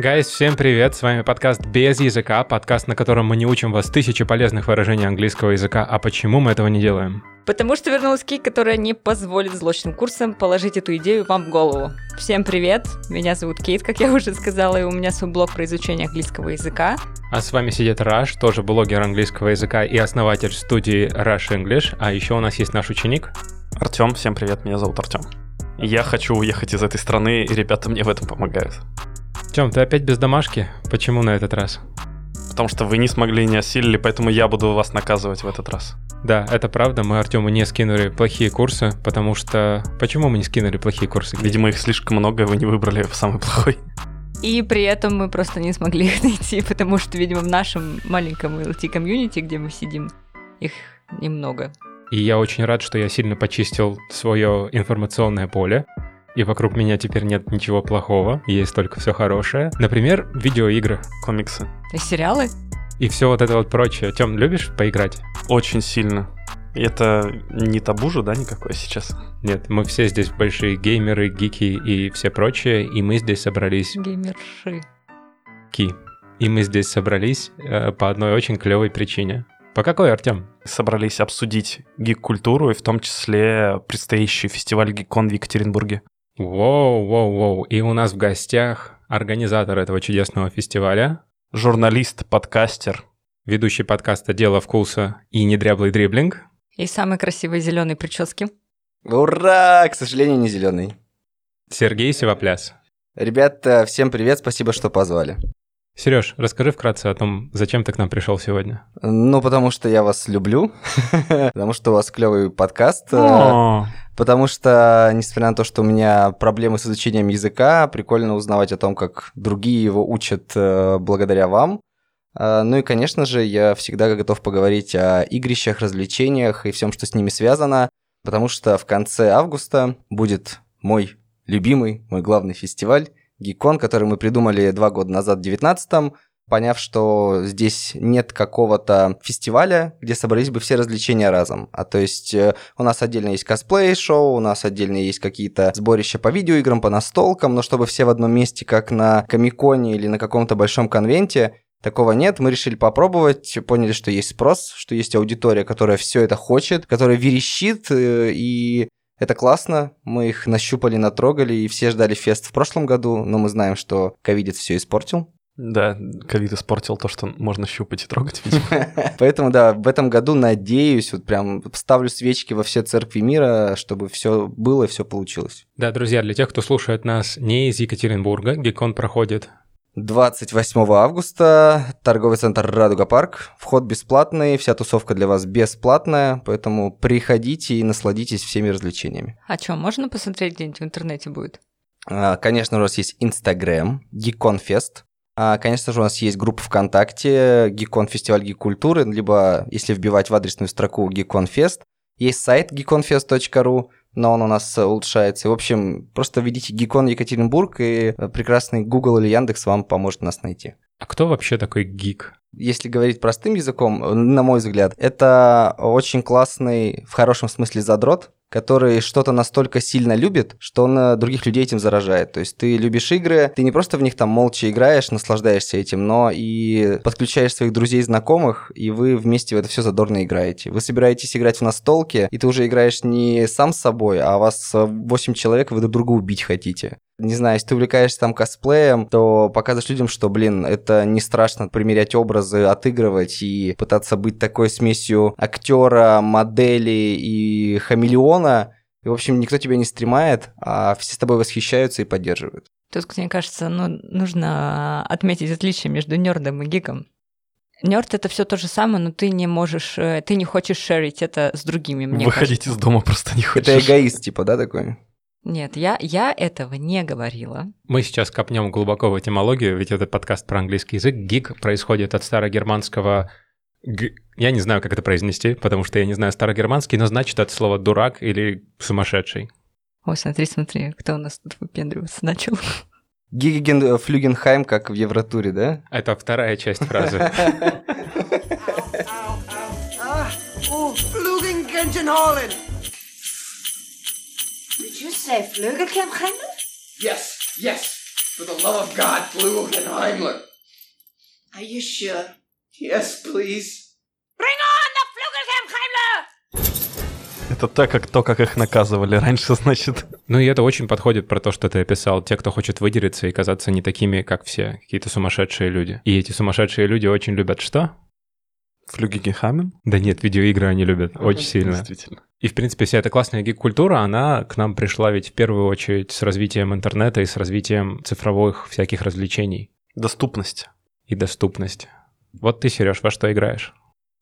Гайс, всем привет! С вами подкаст «Без языка», подкаст, на котором мы не учим вас тысячи полезных выражений английского языка. А почему мы этого не делаем? Потому что вернулась Ки, которая не позволит злочным курсам положить эту идею вам в голову. Всем привет! Меня зовут Кейт, как я уже сказала, и у меня свой блог про изучение английского языка. А с вами сидит Раш, тоже блогер английского языка и основатель студии Rush English. А еще у нас есть наш ученик. Артем, всем привет, меня зовут Артем. Я хочу уехать из этой страны, и ребята мне в этом помогают. Тем, ты опять без домашки? Почему на этот раз? Потому что вы не смогли, не осилили, поэтому я буду вас наказывать в этот раз. Да, это правда, мы Артему не скинули плохие курсы, потому что... Почему мы не скинули плохие курсы? Видимо, их слишком много, и вы не выбрали самый плохой. И при этом мы просто не смогли их найти, потому что, видимо, в нашем маленьком LT-комьюнити, где мы сидим, их немного. И я очень рад, что я сильно почистил свое информационное поле и вокруг меня теперь нет ничего плохого, есть только все хорошее. Например, видеоигры. Комиксы. И сериалы? И все вот это вот прочее. Тем, любишь поиграть? Очень сильно. Это не табу же, да, никакое сейчас? Нет, мы все здесь большие геймеры, гики и все прочее, и мы здесь собрались... Геймерши. Ки. И мы здесь собрались э, по одной очень клевой причине. По какой, Артем? Собрались обсудить гик-культуру и в том числе предстоящий фестиваль Гикон в Екатеринбурге. Воу, воу, воу. И у нас в гостях организатор этого чудесного фестиваля. Журналист, подкастер. Ведущий подкаста «Дело вкуса» и «Недряблый дриблинг». И самый красивый зеленый прически. Ура! К сожалению, не зеленый. Сергей Севопляс. Ребята, всем привет, спасибо, что позвали. Сереж, расскажи вкратце о том, зачем ты к нам пришел сегодня. Ну, потому что я вас люблю, потому что у вас клевый подкаст, потому что, несмотря на то, что у меня проблемы с изучением языка, прикольно узнавать о том, как другие его учат э, благодаря вам. Э, ну и, конечно же, я всегда готов поговорить о игрищах, развлечениях и всем, что с ними связано, потому что в конце августа будет мой любимый, мой главный фестиваль Гикон, который мы придумали два года назад в 19 поняв, что здесь нет какого-то фестиваля, где собрались бы все развлечения разом. А то есть э, у нас отдельно есть косплей-шоу, у нас отдельно есть какие-то сборища по видеоиграм, по настолкам, но чтобы все в одном месте, как на Комиконе или на каком-то большом конвенте, Такого нет, мы решили попробовать, поняли, что есть спрос, что есть аудитория, которая все это хочет, которая верещит, э, и это классно, мы их нащупали, натрогали, и все ждали фест в прошлом году, но мы знаем, что ковидец все испортил. Да, ковид испортил то, что можно щупать и трогать, видимо. Поэтому, да, в этом году надеюсь, вот прям ставлю свечки во все церкви мира, чтобы все было и все получилось. Да, друзья, для тех, кто слушает нас не из Екатеринбурга, Гекон проходит 28 августа, торговый центр Радуга Парк. Вход бесплатный, вся тусовка для вас бесплатная, поэтому приходите и насладитесь всеми развлечениями. А что, можно посмотреть где-нибудь в интернете будет? А, конечно, у нас есть Инстаграм, Geekonfest. А, конечно же, у нас есть группа ВКонтакте, Geekon Фестиваль Гик Культуры, либо если вбивать в адресную строку Geekonfest. Есть сайт geekonfest.ru, но он у нас улучшается. В общем, просто введите Гикон Екатеринбург, и прекрасный Google или Яндекс вам поможет нас найти. А кто вообще такой гик? Если говорить простым языком, на мой взгляд, это очень классный, в хорошем смысле, задрот, который что-то настолько сильно любит, что он э, других людей этим заражает. То есть ты любишь игры, ты не просто в них там молча играешь, наслаждаешься этим, но и подключаешь своих друзей, знакомых, и вы вместе в это все задорно играете. Вы собираетесь играть в настолке, и ты уже играешь не сам с собой, а вас 8 человек, вы друг друга убить хотите не знаю, если ты увлекаешься там косплеем, то показываешь людям, что, блин, это не страшно примерять образы, отыгрывать и пытаться быть такой смесью актера, модели и хамелеона. И, в общем, никто тебя не стремает, а все с тобой восхищаются и поддерживают. Тут, мне кажется, ну, нужно отметить отличие между нердом и гиком. Нерд это все то же самое, но ты не можешь, э, ты не хочешь шерить это с другими. Мне Выходить кажется. из дома просто не хочешь. Это эгоист, типа, да, такой? Нет, я, я этого не говорила. Мы сейчас копнем глубоко в этимологию, ведь это подкаст про английский язык. Гик происходит от старогерманского... Г... Я не знаю, как это произнести, потому что я не знаю старогерманский, но значит от слова «дурак» или «сумасшедший». Ой, смотри, смотри, кто у нас тут выпендриваться начал. Гиген Флюгенхайм, как в Евротуре, да? Это вторая часть фразы. Флюгенхайм Say Flügelkämmchen? Yes, yes. For the love of God, Flugelheimler. Are you sure? Yes, please. Это так, как то, как их наказывали раньше, значит. Ну и это очень подходит про то, что ты описал. Те, кто хочет выделиться и казаться не такими, как все. Какие-то сумасшедшие люди. И эти сумасшедшие люди очень любят что? Флюгигенхамен? Да нет, видеоигры они любят очень сильно. Действительно. И, в принципе, вся эта классная гик-культура, она к нам пришла ведь в первую очередь с развитием интернета и с развитием цифровых всяких развлечений Доступность. и доступность. Вот ты, Сереж, во что играешь?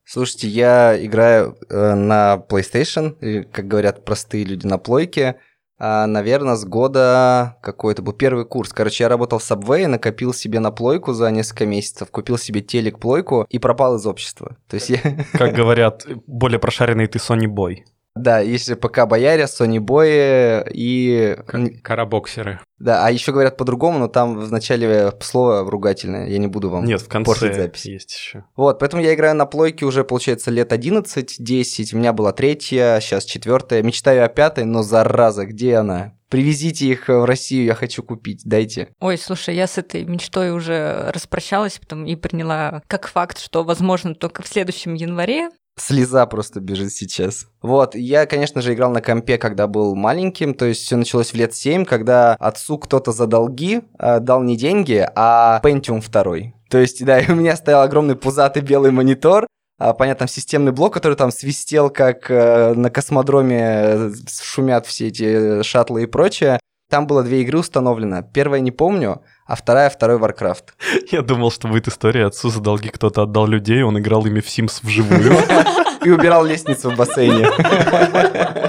Слушайте, я играю э, на PlayStation, как говорят простые люди, на плойке. А, наверное, с года какой это был первый курс. Короче, я работал в Subway, накопил себе на плойку за несколько месяцев, купил себе телек-плойку и пропал из общества. То есть я... Как говорят, более прошаренный ты Sony Boy. Да, если ПК Бояре, Sony Boy и... Карабоксеры. Да, а еще говорят по-другому, но там в начале слово ругательное, я не буду вам Нет, в портить конце запись. есть еще. Вот, поэтому я играю на плойке уже, получается, лет 11-10. У меня была третья, сейчас четвертая. Мечтаю о пятой, но зараза, где она? Привезите их в Россию, я хочу купить, дайте. Ой, слушай, я с этой мечтой уже распрощалась потом и приняла как факт, что возможно только в следующем январе. Слеза просто бежит сейчас. Вот, я, конечно же, играл на компе, когда был маленьким, то есть все началось в лет 7, когда отцу кто-то за долги э, дал не деньги, а Pentium 2. То есть, да, и у меня стоял огромный пузатый белый монитор, а, понятно, системный блок, который там свистел, как э, на космодроме э, шумят все эти шаттлы и прочее. Там было две игры установлено. Первая не помню, а вторая второй Warcraft. Я думал, что будет история, отцу за долги кто-то отдал людей, он играл ими в Sims вживую. И убирал лестницу в бассейне.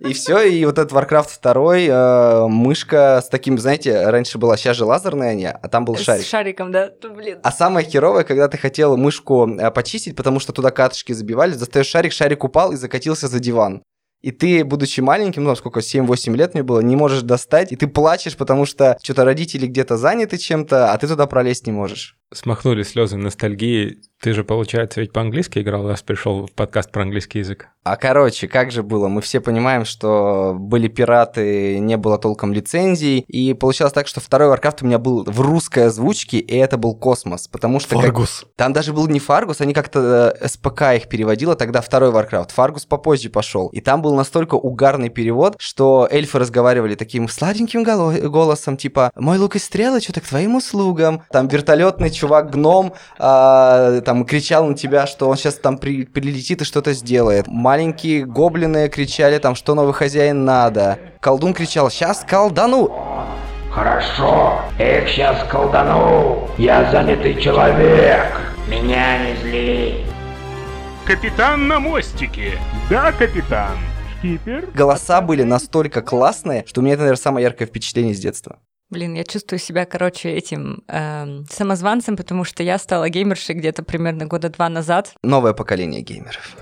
И все, и вот этот Warcraft 2, э, мышка с таким, знаете, раньше была, сейчас же лазерная они, а там был шарик. С шариком, да? Блин. А самое херовое, когда ты хотел мышку э, почистить, потому что туда катышки забивали, достаешь шарик, шарик упал и закатился за диван. И ты, будучи маленьким, ну, сколько, 7-8 лет мне было, не можешь достать, и ты плачешь, потому что что-то родители где-то заняты чем-то, а ты туда пролезть не можешь. Смахнули слезы ностальгии. Ты же, получается, ведь по-английски играл, раз пришел в подкаст про английский язык. А короче, как же было? Мы все понимаем, что были пираты, не было толком лицензий, и получалось так, что второй Warcraft у меня был в русской озвучке, и это был космос, потому что... как- Фаргус. Там даже был не Фаргус, они как-то э, СПК их переводило, тогда второй Warcraft. Фаргус попозже пошел. И там был настолько угарный перевод, что эльфы разговаривали таким сладеньким голо- голосом, типа «Мой лук и стрелы, что-то к твоим услугам». Там вертолетный чувак-гном а, там кричал на тебя, что он сейчас там при- прилетит и что-то сделает. Маленькие гоблины кричали там, что новый хозяин надо. Колдун кричал «Сейчас колдану!» Хорошо, их сейчас колдану. Я занятый человек. Меня не зли. Капитан на мостике. Да, капитан. Шкипер? Голоса были настолько классные, что у меня это, наверное, самое яркое впечатление с детства. Блин, я чувствую себя, короче, этим эм, самозванцем, потому что я стала геймершей где-то примерно года два назад. Новое поколение геймеров.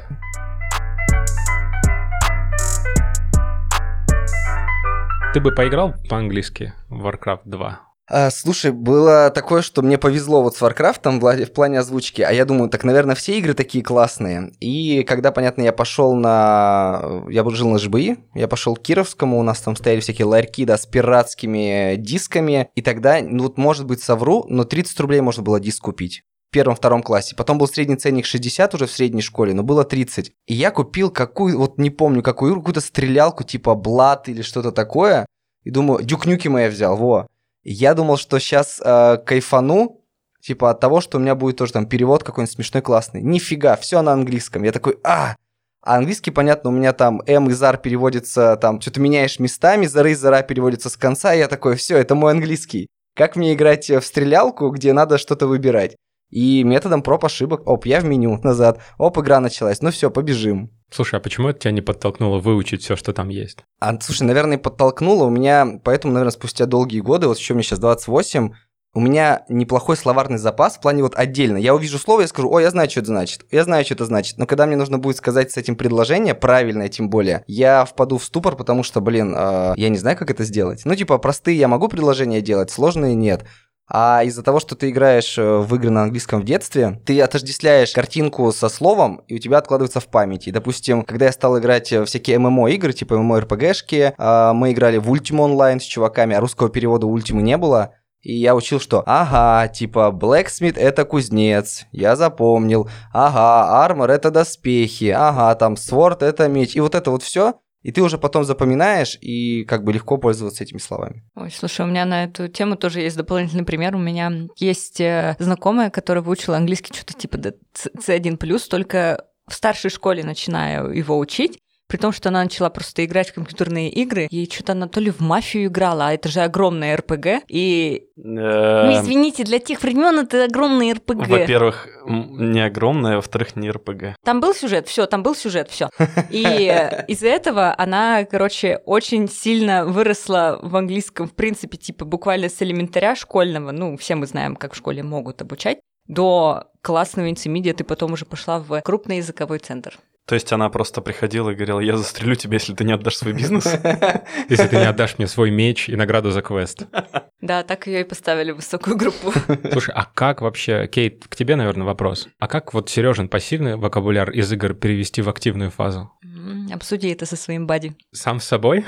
Ты бы поиграл по-английски в Warcraft 2? А, слушай, было такое, что мне повезло вот с Warcraft в, плане озвучки, а я думаю, так, наверное, все игры такие классные. И когда, понятно, я пошел на... Я жил на ЖБИ, я пошел к Кировскому, у нас там стояли всякие ларьки, да, с пиратскими дисками, и тогда, ну вот, может быть, совру, но 30 рублей можно было диск купить. В первом-втором классе. Потом был средний ценник 60 уже в средней школе, но было 30. И я купил какую, вот не помню какую, какую-то стрелялку типа Блад или что-то такое. И думаю, Дюкнюки я взял, во. Я думал, что сейчас э, кайфану, типа от того, что у меня будет тоже там перевод какой-нибудь смешной, классный. Нифига, все на английском. Я такой, а, а английский, понятно, у меня там М и Зар переводится, там, что-то меняешь местами, Зары и Зара переводится с конца, и я такой, все, это мой английский. Как мне играть в стрелялку, где надо что-то выбирать? И методом проб ошибок, оп, я в меню, назад, оп, игра началась, ну все, побежим. Слушай, а почему это тебя не подтолкнуло выучить все, что там есть? А, слушай, наверное, подтолкнуло. У меня, поэтому, наверное, спустя долгие годы, вот еще мне сейчас 28, у меня неплохой словарный запас в плане вот отдельно. Я увижу слово и скажу, о, я знаю, что это значит. Я знаю, что это значит. Но когда мне нужно будет сказать с этим предложение, правильное тем более, я впаду в ступор, потому что, блин, э, я не знаю, как это сделать. Ну, типа, простые я могу предложения делать, сложные нет. А из-за того, что ты играешь э, в игры на английском в детстве, ты отождествляешь картинку со словом, и у тебя откладывается в памяти. Допустим, когда я стал играть в всякие ММО-игры, типа ММО-РПГшки, мы играли в Ultima Online с чуваками, а русского перевода Ultima не было, И я учил, что ага, типа blacksmith это кузнец, я запомнил. Ага, armor это доспехи, ага, там sword это меч. И вот это вот все и ты уже потом запоминаешь и как бы легко пользоваться этими словами. Ой, слушай, у меня на эту тему тоже есть дополнительный пример. У меня есть э, знакомая, которая выучила английский что-то типа C1+, только в старшей школе начинаю его учить при том, что она начала просто играть в компьютерные игры, и что-то она то ли в мафию играла, а это же огромная РПГ, и... Ну, Эм, извините, для тех времен это огромный РПГ. Во-первых, не огромное, во-вторых, не РПГ. Там был сюжет, все, там был сюжет, все. И из-за этого она, короче, очень сильно выросла в английском, в принципе, типа буквально с элементаря школьного, ну, все мы знаем, как в школе могут обучать, до классного интермедиа ты потом уже пошла в крупный языковой центр. То есть она просто приходила и говорила, я застрелю тебя, если ты не отдашь свой бизнес. Если ты не отдашь мне свой меч и награду за квест. Да, так ее и поставили в высокую группу. Слушай, а как вообще, Кейт, к тебе, наверное, вопрос. А как вот Сережин пассивный вокабуляр из игр перевести в активную фазу? Обсуди это со своим бади. Сам с собой?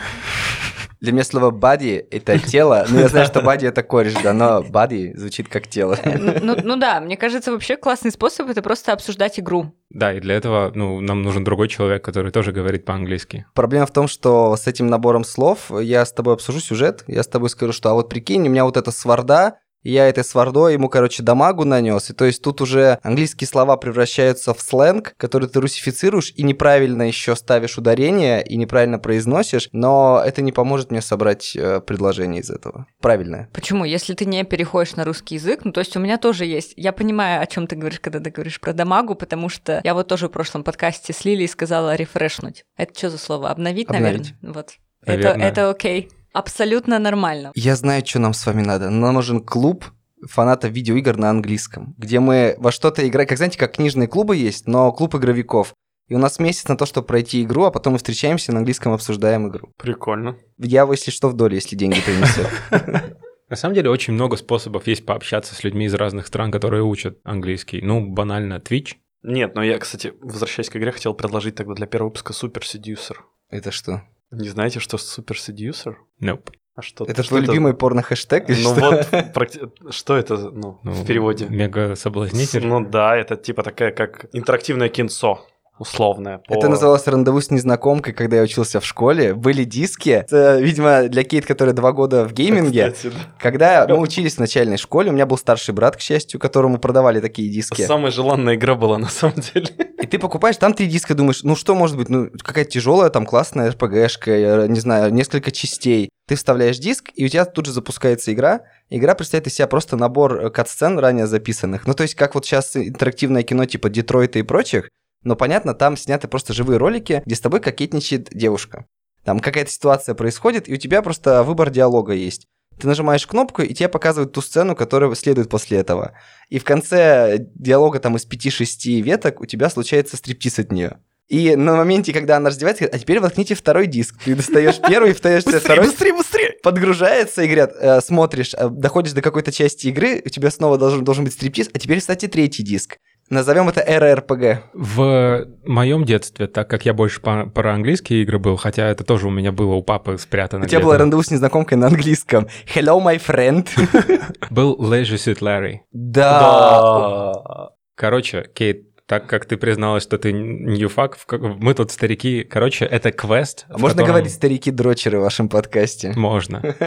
Для меня слово body — это тело. Ну, я знаю, что body — это кореш, да, но body звучит как тело. Ну, ну- ну да, мне кажется, вообще классный способ это просто обсуждать игру. Да, и для этого, ну, нам нужен другой человек, который тоже говорит по-английски. Проблема в том, что с этим набором слов я с тобой обсужу сюжет, я с тобой скажу, что а вот прикинь, у меня вот эта сварда, и я этой свардой ему, короче, дамагу нанес. И то есть тут уже английские слова превращаются в сленг, который ты русифицируешь и неправильно еще ставишь ударение и неправильно произносишь, но это не поможет мне собрать э, предложение из этого. Правильное. Почему? Если ты не переходишь на русский язык, ну то есть у меня тоже есть. Я понимаю, о чем ты говоришь, когда ты говоришь про дамагу, потому что я вот тоже в прошлом подкасте с Лилией сказала рефрешнуть. Это что за слово? Обновить, Обновить. наверное? Вот. Это, Наверное. это окей. Абсолютно нормально. Я знаю, что нам с вами надо. Нам нужен клуб фанатов видеоигр на английском, где мы во что-то играем. Как знаете, как книжные клубы есть, но клуб игровиков. И у нас месяц на то, чтобы пройти игру, а потом мы встречаемся на английском обсуждаем игру. Прикольно. Я, если что, в доле, если деньги принесет. На самом деле очень много способов есть пообщаться с людьми из разных стран, которые учат английский. Ну, банально, Twitch. Нет, но я, кстати, возвращаясь к игре, хотел предложить тогда для первого выпуска Super Seducer. Это что? Не знаете, что Super Seducer? Nope. А что Это что твой любимый порно-хэштег? Ну что? вот, практи- что это, ну, Ну, в переводе? Мега соблазнитель. Ну да, это типа такая, как интерактивное кинцо, условное. по- Это называлось «Рандеву с незнакомкой», когда я учился в школе. Были диски. Это, видимо, для Кейт, которая два года в гейминге. Кстати, да. Когда мы учились в начальной школе, у меня был старший брат, к счастью, которому продавали такие диски. Самая желанная игра была на самом деле. И ты покупаешь там три диска, думаешь, ну что может быть, ну какая-то тяжелая, там классная РПГшка, не знаю, несколько частей. Ты вставляешь диск, и у тебя тут же запускается игра. Игра представляет из себя просто набор э, кат-сцен ранее записанных. Ну то есть как вот сейчас интерактивное кино типа Детройта и прочих, но понятно, там сняты просто живые ролики, где с тобой кокетничает девушка. Там какая-то ситуация происходит, и у тебя просто выбор диалога есть. Ты нажимаешь кнопку, и тебе показывают ту сцену, которая следует после этого. И в конце диалога там из 5-6 веток у тебя случается стриптиз от нее. И на моменте, когда она раздевается, говорит, а теперь воткните второй диск. Ты достаешь первый, вставляешь себе второй, быстрее, быстрее! подгружается и говорят, э, смотришь, э, доходишь до какой-то части игры, у тебя снова должен, должен быть стриптиз, а теперь, кстати, третий диск. Назовем это эра РПГ. В моем детстве, так как я больше по- про английские игры был, хотя это тоже у меня было у папы спрятано. У тебя было рандеву с незнакомкой на английском. Hello, my friend. Был Leisure Suit Larry. Да. Короче, Кейт, так как ты призналась, что ты ньюфак, мы тут старики. Короче, это квест. А Можно котором- говорить старики-дрочеры в вашем подкасте? Можно.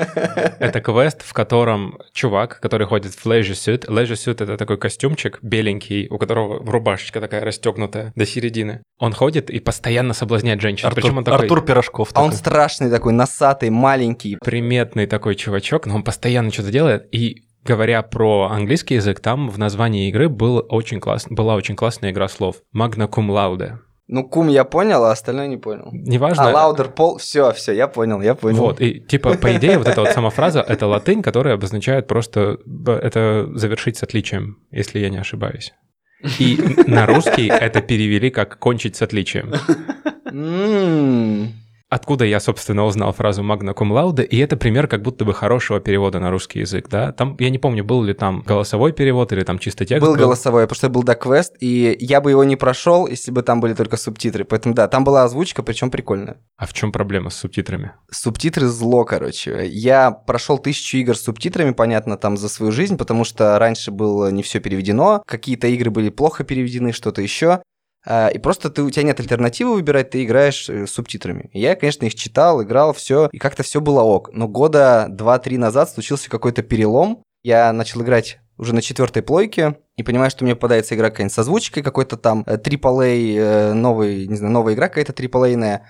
Это квест, в котором чувак, который ходит в leisure suit. Leisure suit — это такой костюмчик беленький, у которого рубашечка такая расстегнутая до середины. Он ходит и постоянно соблазняет женщин. Артур, Причем он такой Артур Пирожков. А он такой. страшный такой, носатый, маленький. приметный такой чувачок, но он постоянно что-то делает. И говоря про английский язык, там в названии игры был очень класс, была очень классная игра слов. Magna cum laude. Ну, кум я понял, а остальное не понял. Неважно. А, лаудер, пол, все, все, я понял, я понял. Вот, и типа, по идее, вот эта вот сама фраза — это латынь, которая обозначает просто это завершить с отличием, если я не ошибаюсь. И на русский это перевели как кончить с отличием. Откуда я, собственно, узнал фразу «magna cum laude», и это пример как будто бы хорошего перевода на русский язык, да? Там, я не помню, был ли там голосовой перевод или там чисто текст Был голосовой, потому что был док-квест, и я бы его не прошел, если бы там были только субтитры. Поэтому да, там была озвучка, причем прикольная. А в чем проблема с субтитрами? Субтитры зло, короче. Я прошел тысячу игр с субтитрами, понятно, там за свою жизнь, потому что раньше было не все переведено, какие-то игры были плохо переведены, что-то еще. А, И просто ты, у тебя нет альтернативы выбирать, ты играешь э, с субтитрами. И Я, конечно, их читал, играл, все, и как-то все было ок. Но года 2-3 назад случился какой-то перелом. Я начал играть уже на четвертой плойке, и понимаю, что мне попадается игра какая-нибудь с озвучкой, какой-то там э, AAA, э, новый, не знаю, новая игра какая-то AAA-ная.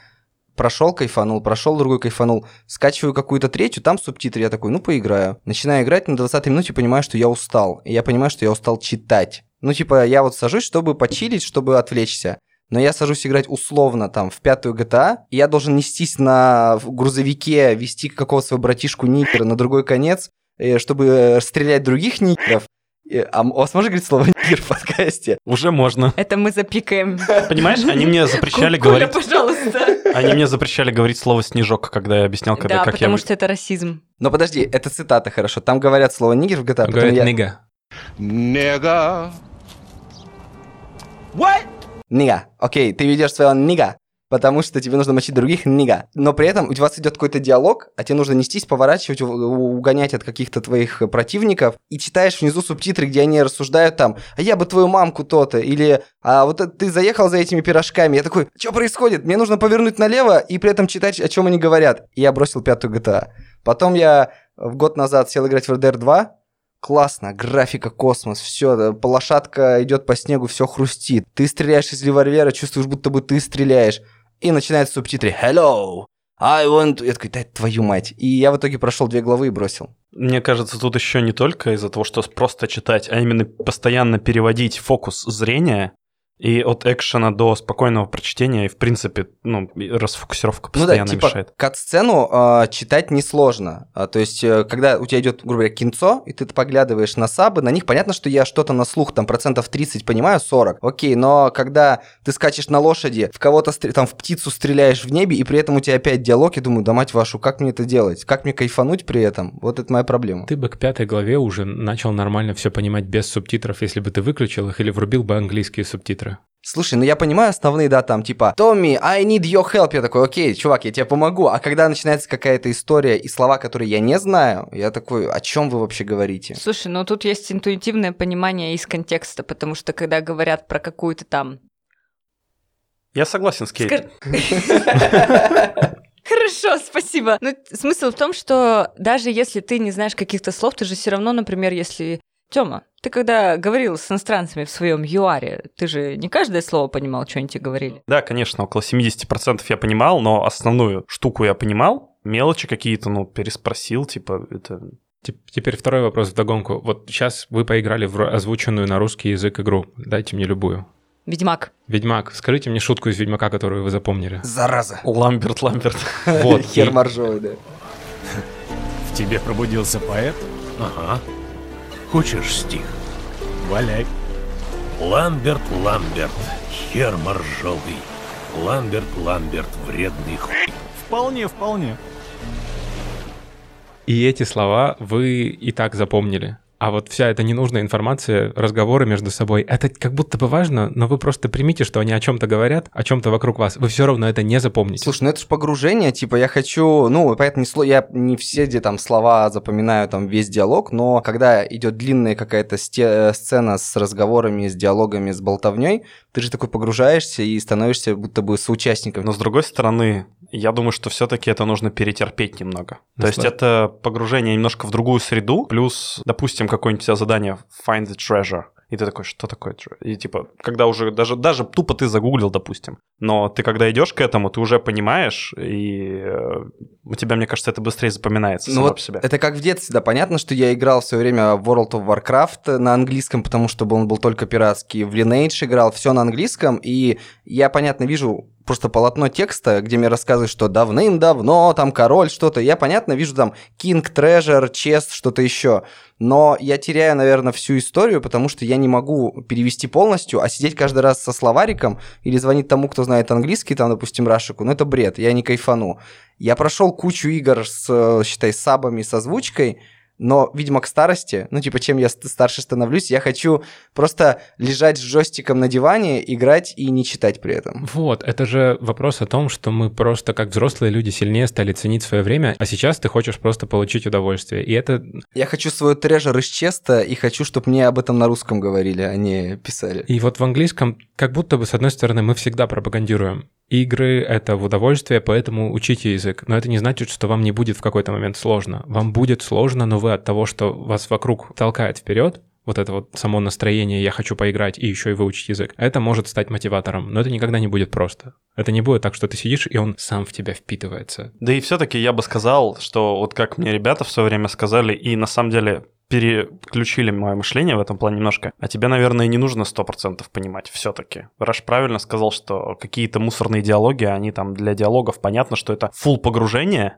Прошел, кайфанул, прошел, другой кайфанул. Скачиваю какую-то третью, там субтитры, я такой, ну, поиграю. Начинаю играть, на 20 минуте понимаю, что я устал. И я понимаю, что я устал читать. Ну, типа, я вот сажусь, чтобы почилить, чтобы отвлечься. Но я сажусь играть условно там в пятую GTA, и я должен нестись на грузовике, вести какого-то своего братишку Никера на другой конец, э, чтобы э, стрелять других Никеров. Э, А у вас можно говорить слово «нигер» в подкасте? Уже можно. Это мы запикаем. Понимаешь, они мне запрещали говорить... пожалуйста. Они мне запрещали говорить слово «снежок», когда я объяснял, когда, Да, как потому я... что это расизм. Но подожди, это цитата хорошо. Там говорят слово «нигер» в GTA, потом Говорят я... «нига». Nigga. Нига. Окей, ты ведешь своего нига, потому что тебе нужно мочить других нига. Но при этом у вас идет какой-то диалог, а тебе нужно нестись, поворачивать, угонять от каких-то твоих противников, и читаешь внизу субтитры, где они рассуждают там, а я бы твою мамку то-то, или а вот ты заехал за этими пирожками. Я такой, что происходит? Мне нужно повернуть налево и при этом читать, о чем они говорят. И я бросил пятую GTA. Потом я в год назад сел играть в RDR 2, Классно, графика, космос, все, лошадка идет по снегу, все хрустит. Ты стреляешь из револьвера, чувствуешь, будто бы ты стреляешь. И начинаются субтитры «Hello, I want...» to...» Я такой, да твою мать. И я в итоге прошел две главы и бросил. Мне кажется, тут еще не только из-за того, что просто читать, а именно постоянно переводить фокус зрения и от экшена до спокойного прочтения, и в принципе, ну, и расфокусировка Ну да, постоянно типа мешает. кат-сцену э, читать несложно. А, то есть, э, когда у тебя идет, грубо говоря, кинцо, и ты поглядываешь на сабы, на них понятно, что я что-то на слух, там, процентов 30 понимаю, 40. Окей, но когда ты скачешь на лошади, в кого-то, стр- там, в птицу стреляешь в небе, и при этом у тебя опять диалог, я думаю, да мать вашу, как мне это делать? Как мне кайфануть при этом? Вот это моя проблема. Ты бы к пятой главе уже начал нормально все понимать без субтитров, если бы ты выключил их или врубил бы английские субтитры. Слушай, ну я понимаю основные, да, там, типа, Томми, I need your help. Я такой, окей, чувак, я тебе помогу. А когда начинается какая-то история и слова, которые я не знаю, я такой, о чем вы вообще говорите? Слушай, ну тут есть интуитивное понимание из контекста, потому что когда говорят про какую-то там... Я согласен с Кейт. Хорошо, спасибо. Ну, смысл в том, что даже если ты не знаешь каких-то слов, ты же все равно, например, если... Тёма, ты когда говорил с иностранцами в своем ЮАРе, ты же не каждое слово понимал, что они тебе говорили? Да, конечно, около 70% я понимал, но основную штуку я понимал, мелочи какие-то, ну, переспросил, типа, это... Теп- Теперь второй вопрос вдогонку. Вот сейчас вы поиграли в озвученную на русский язык игру. Дайте мне любую. Ведьмак. Ведьмак. Скажите мне шутку из Ведьмака, которую вы запомнили. Зараза. Ламберт, Ламберт. Вот. Хер моржовый, да. В тебе пробудился поэт? Ага. Хочешь стих? Валяй. Ламберт, Ламберт, хер моржовый. Ламберт, Ламберт, вредный хуй. Вполне, вполне. И эти слова вы и так запомнили. А вот вся эта ненужная информация, разговоры между собой, это как будто бы важно, но вы просто примите, что они о чем-то говорят, о чем-то вокруг вас. Вы все равно это не запомните. Слушай, ну это же погружение, типа я хочу, ну, поэтому не сло, я не все где там слова запоминаю, там весь диалог, но когда идет длинная какая-то сте- сцена с разговорами, с диалогами, с болтовней, ты же такой погружаешься и становишься будто бы соучастником. Но с другой стороны, я думаю, что все-таки это нужно перетерпеть немного. Ну, То есть это погружение немножко в другую среду, плюс, допустим, какое-нибудь у тебя задание Find the treasure. И ты такой, что такое? И типа, когда уже, даже, даже тупо ты загуглил, допустим. Но ты когда идешь к этому, ты уже понимаешь, и э, у тебя, мне кажется, это быстрее запоминается Ну вот по себе. это как в детстве, да, понятно, что я играл в свое время в World of Warcraft на английском, потому что он был только пиратский, в Lineage играл, все на английском, и я, понятно, вижу просто полотно текста, где мне рассказывают, что давным-давно там король что-то, я, понятно, вижу там King, Treasure, Chest, что-то еще, но я теряю, наверное, всю историю, потому что я не могу перевести полностью, а сидеть каждый раз со словариком или звонить тому, кто знает английский, там, допустим, Рашику, ну это бред, я не кайфану. Я прошел кучу игр с, э, считай, сабами, с озвучкой, но, видимо, к старости, ну, типа, чем я старше становлюсь, я хочу просто лежать с джойстиком на диване, играть и не читать при этом. Вот, это же вопрос о том, что мы просто как взрослые люди сильнее стали ценить свое время, а сейчас ты хочешь просто получить удовольствие. И это... Я хочу свой трежер из честа и хочу, чтобы мне об этом на русском говорили, а не писали. И вот в английском как будто бы, с одной стороны, мы всегда пропагандируем Игры — это в удовольствие, поэтому учите язык. Но это не значит, что вам не будет в какой-то момент сложно. Вам будет сложно, но вы от того, что вас вокруг толкает вперед, вот это вот само настроение «я хочу поиграть и еще и выучить язык», это может стать мотиватором, но это никогда не будет просто. Это не будет так, что ты сидишь, и он сам в тебя впитывается. Да и все-таки я бы сказал, что вот как мне ребята в свое время сказали, и на самом деле переключили мое мышление в этом плане немножко. А тебе, наверное, не нужно 100% понимать все-таки. Раш правильно сказал, что какие-то мусорные диалоги, они там для диалогов понятно, что это full погружение,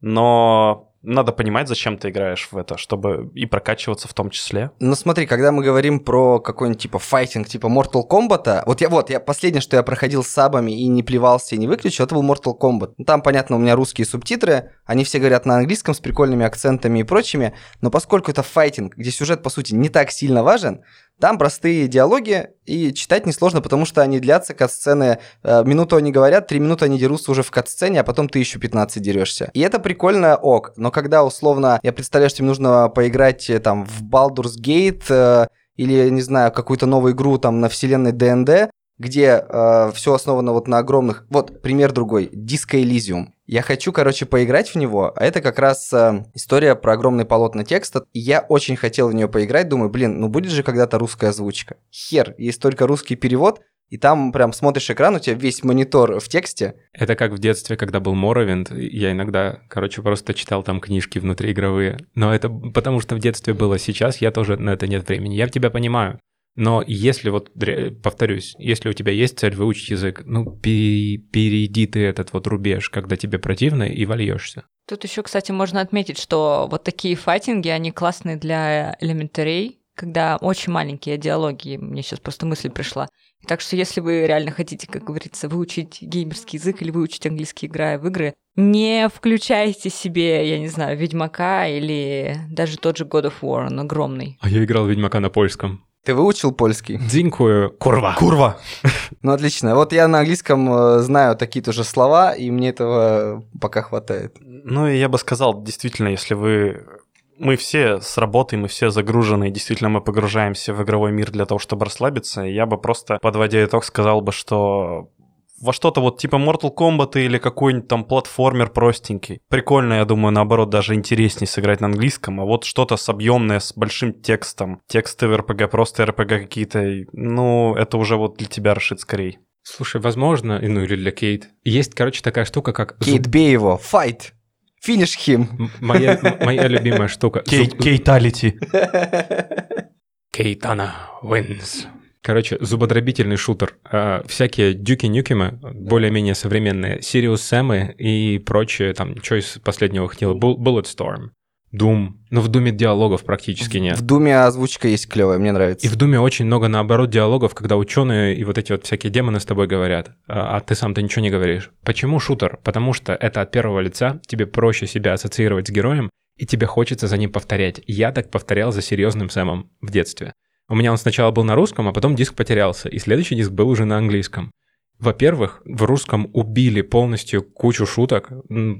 но надо понимать, зачем ты играешь в это, чтобы и прокачиваться в том числе. Ну смотри, когда мы говорим про какой-нибудь типа файтинг, типа Mortal Kombat, вот я вот, я последнее, что я проходил с сабами и не плевался и не выключил, это был Mortal Kombat. Ну, там, понятно, у меня русские субтитры, они все говорят на английском с прикольными акцентами и прочими, но поскольку это файтинг, где сюжет, по сути, не так сильно важен, там простые диалоги, и читать несложно, потому что они длятся, кат-сцены, э, минуту они говорят, три минуты они дерутся уже в кат-сцене, а потом ты еще 15 дерешься. И это прикольно ок, но когда условно, я представляю, что им нужно поиграть э, там в Baldur's Gate, э, или, не знаю, какую-то новую игру там на вселенной ДНД, где э, все основано вот на огромных... Вот, пример другой. Disco Elysium. Я хочу, короче, поиграть в него, а это как раз э, история про огромный полотна текста. И я очень хотел в нее поиграть, думаю, блин, ну будет же когда-то русская озвучка. Хер, есть только русский перевод, и там прям смотришь экран, у тебя весь монитор в тексте. Это как в детстве, когда был Моровинд, я иногда, короче, просто читал там книжки внутриигровые. Но это потому что в детстве было сейчас, я тоже на это нет времени. Я тебя понимаю. Но если вот, повторюсь, если у тебя есть цель выучить язык, ну, перейди ты этот вот рубеж, когда тебе противно, и вольешься. Тут еще, кстати, можно отметить, что вот такие файтинги, они классные для элементарей, когда очень маленькие диалоги, мне сейчас просто мысль пришла. Так что если вы реально хотите, как говорится, выучить геймерский язык или выучить английский, играя в игры, не включайте себе, я не знаю, Ведьмака или даже тот же God of War, он огромный. А я играл Ведьмака на польском. Ты выучил польский? Дзинькую. Курва. Курва. Ну, отлично. Вот я на английском э, знаю такие тоже слова, и мне этого пока хватает. Ну, и я бы сказал, действительно, если вы мы все с работы, мы все загружены, и действительно мы погружаемся в игровой мир для того, чтобы расслабиться. И я бы просто, подводя итог, сказал бы, что во что-то вот типа Mortal Kombat или какой-нибудь там платформер простенький. Прикольно, я думаю, наоборот, даже интереснее сыграть на английском, а вот что-то с объемное, с большим текстом. Тексты в РПГ, просто РПГ какие-то, ну, это уже вот для тебя расшит скорее. Слушай, возможно, ну или для Кейт. Есть, короче, такая штука, как... Кейт, бей его, файт! Финиш хим. Моя, моя любимая штука. Кейталити. Кейтана wins. Короче, зубодробительный шутер. А, всякие Дюки Нюкимы, более-менее современные, Сириус Сэмы и прочее, там, что из последнего хотел, Bulletstorm. Doom. Но в Думе диалогов практически нет. В Думе озвучка есть клевая, мне нравится. И в Думе очень много, наоборот, диалогов, когда ученые и вот эти вот всякие демоны с тобой говорят, а, а ты сам-то ничего не говоришь. Почему шутер? Потому что это от первого лица, тебе проще себя ассоциировать с героем, и тебе хочется за ним повторять. Я так повторял за серьезным Сэмом в детстве. У меня он сначала был на русском, а потом диск потерялся, и следующий диск был уже на английском. Во-первых, в русском убили полностью кучу шуток,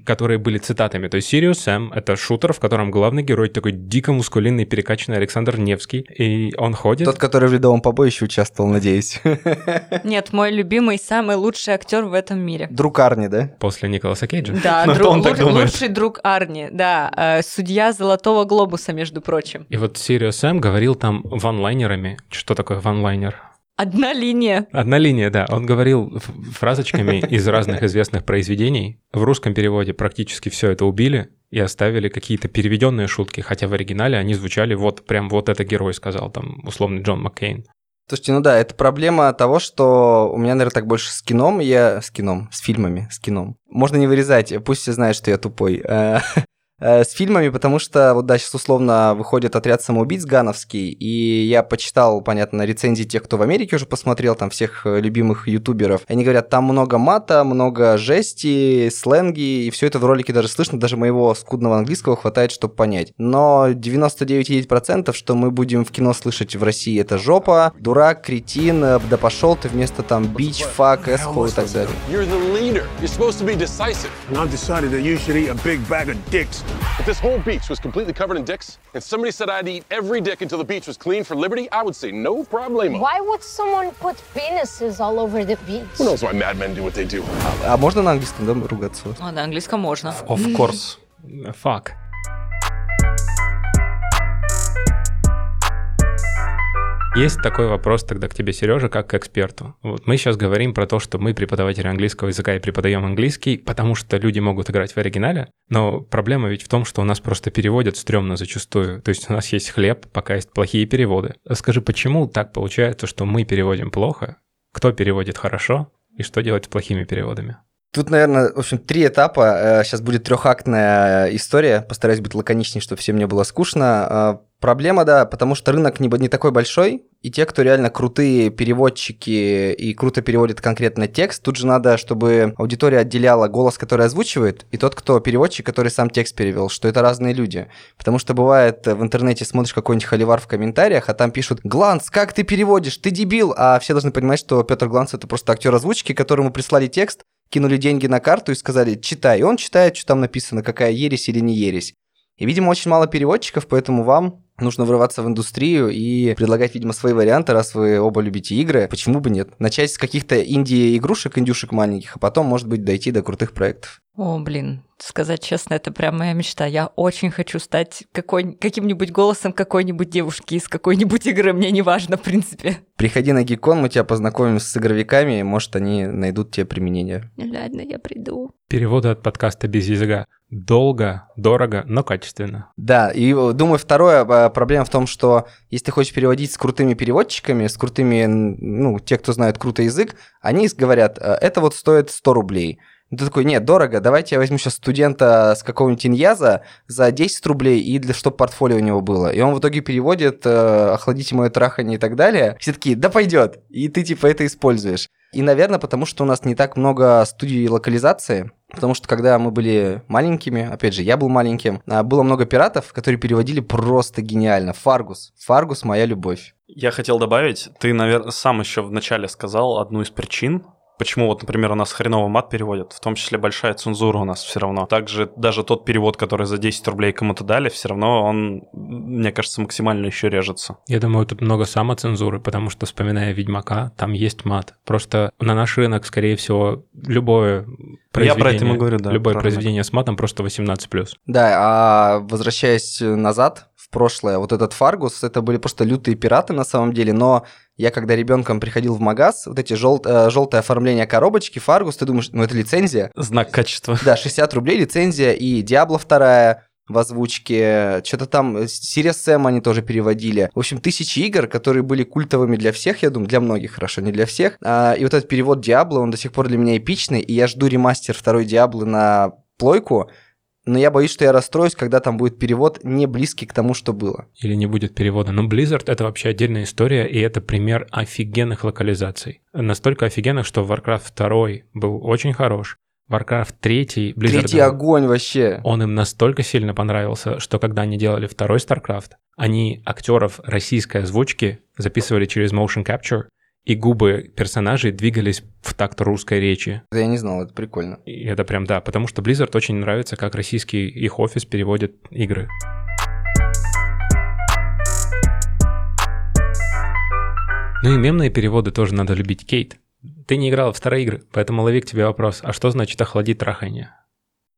которые были цитатами. То есть Sirius Sam — это шутер, в котором главный герой такой дико мускулинный, перекачанный Александр Невский, и он ходит... Тот, который в «Ледовом побоище» участвовал, надеюсь. Нет, мой любимый, самый лучший актер в этом мире. Друг Арни, да? После Николаса Кейджа? Да, друг, лучший друг Арни, да. Э, судья «Золотого глобуса», между прочим. И вот Sirius Sam говорил там ванлайнерами. Что такое ванлайнер? Одна линия. Одна линия, да. Он говорил фразочками из разных известных произведений. В русском переводе практически все это убили и оставили какие-то переведенные шутки, хотя в оригинале они звучали вот прям вот это герой сказал, там, условно, Джон Маккейн. Слушайте, ну да, это проблема того, что у меня, наверное, так больше с кином, я с кином, с фильмами, с кином. Можно не вырезать, пусть все знают, что я тупой. Э, с фильмами, потому что вот да, сейчас условно выходит отряд самоубийц гановский, и я почитал, понятно, рецензии тех, кто в Америке уже посмотрел, там всех э, любимых ютуберов. Они говорят, там много мата, много жести, сленги, и все это в ролике даже слышно, даже моего скудного английского хватает, чтобы понять. Но 99,9% что мы будем в кино слышать в России, это жопа, дурак, кретин, э, да пошел ты вместо там бич, фак, эсхол и так далее. You're the leader. You're supposed to be decisive. And I've decided that you should eat a big bag of dicks. If this whole beach was completely covered in dicks, and somebody said I'd eat every dick until the beach was clean for liberty, I would say no problemo. Why would someone put penises all over the beach? Who knows why madmen do what they do? А можно на английском, да, ругаться? А, на английском можно. Of course. Fuck. Есть такой вопрос тогда к тебе, Сережа, как к эксперту. Вот мы сейчас говорим про то, что мы преподаватели английского языка и преподаем английский, потому что люди могут играть в оригинале, но проблема ведь в том, что у нас просто переводят стрёмно зачастую. То есть у нас есть хлеб, пока есть плохие переводы. Скажи, почему так получается, что мы переводим плохо, кто переводит хорошо и что делать с плохими переводами? Тут, наверное, в общем, три этапа. Сейчас будет трехактная история. Постараюсь быть лаконичней, чтобы всем не было скучно. А, Проблема, да, потому что рынок не, не такой большой, и те, кто реально крутые переводчики и круто переводит конкретно текст, тут же надо, чтобы аудитория отделяла голос, который озвучивает, и тот, кто переводчик, который сам текст перевел, что это разные люди. Потому что бывает в интернете смотришь какой-нибудь холивар в комментариях, а там пишут «Гланс, как ты переводишь? Ты дебил!» А все должны понимать, что Петр Гланс это просто актер озвучки, которому прислали текст, кинули деньги на карту и сказали «читай». И он читает, что там написано, какая ересь или не ересь. И, видимо, очень мало переводчиков, поэтому вам нужно врываться в индустрию и предлагать, видимо, свои варианты, раз вы оба любите игры. Почему бы нет? Начать с каких-то инди-игрушек, индюшек маленьких, а потом, может быть, дойти до крутых проектов. О, блин, сказать честно, это прям моя мечта. Я очень хочу стать какой, каким-нибудь голосом какой-нибудь девушки из какой-нибудь игры, мне не важно, в принципе. Приходи на Гикон, мы тебя познакомим с игровиками, может, они найдут тебе применение. Ладно, я приду. Переводы от подкаста без языка. Долго, дорого, но качественно. Да, и думаю, второе а, проблема в том, что если ты хочешь переводить с крутыми переводчиками, с крутыми, ну, те, кто знает круто язык, они говорят, «Э, это вот стоит 100 рублей. Ты такой, нет, дорого, давайте я возьму сейчас студента с какого-нибудь иньяза за 10 рублей, и для чтобы портфолио у него было. И он в итоге переводит э, «Охладите мое трахание» и так далее. Все такие, да пойдет. И ты типа это используешь. И, наверное, потому что у нас не так много студий локализации, Потому что когда мы были маленькими, опять же, я был маленьким, а, было много пиратов, которые переводили просто гениально. Фаргус. Фаргус – моя любовь. Я хотел добавить, ты, наверное, сам еще вначале сказал одну из причин, Почему вот, например, у нас хреново мат переводят, в том числе большая цензура у нас все равно. Также даже тот перевод, который за 10 рублей кому-то дали, все равно он, мне кажется, максимально еще режется. Я думаю, тут много самоцензуры, потому что, вспоминая Ведьмака, там есть мат. Просто на наш рынок, скорее всего, любое произведение, Я про это и говорю, да. любое произведение с матом просто 18+. Да, а возвращаясь назад, в прошлое, вот этот Фаргус, это были просто лютые пираты на самом деле, но я когда ребенком приходил в магаз, вот эти жел... желтое оформление коробочки, Фаргус, ты думаешь, ну это лицензия? Знак качества. Да, 60 рублей лицензия, и Диабло вторая в озвучке, что-то там, Сириус Сэм они тоже переводили. В общем, тысячи игр, которые были культовыми для всех, я думаю, для многих, хорошо, не для всех. А, и вот этот перевод Диабло, он до сих пор для меня эпичный, и я жду ремастер второй Диаблы на плойку, но я боюсь, что я расстроюсь, когда там будет перевод не близкий к тому, что было. Или не будет перевода. Но Blizzard — это вообще отдельная история, и это пример офигенных локализаций. Настолько офигенных, что Warcraft 2 был очень хорош. Warcraft 3 Blizzard... Третий огонь вообще. Он им настолько сильно понравился, что когда они делали второй StarCraft, они актеров российской озвучки записывали через motion capture, и губы персонажей двигались в такт русской речи. Это я не знал, это прикольно. И это прям, да, потому что Blizzard очень нравится, как российский их офис переводит игры. Ну и мемные переводы тоже надо любить, Кейт. Ты не играла в старые игры, поэтому лови к тебе вопрос. А что значит охладить трахание?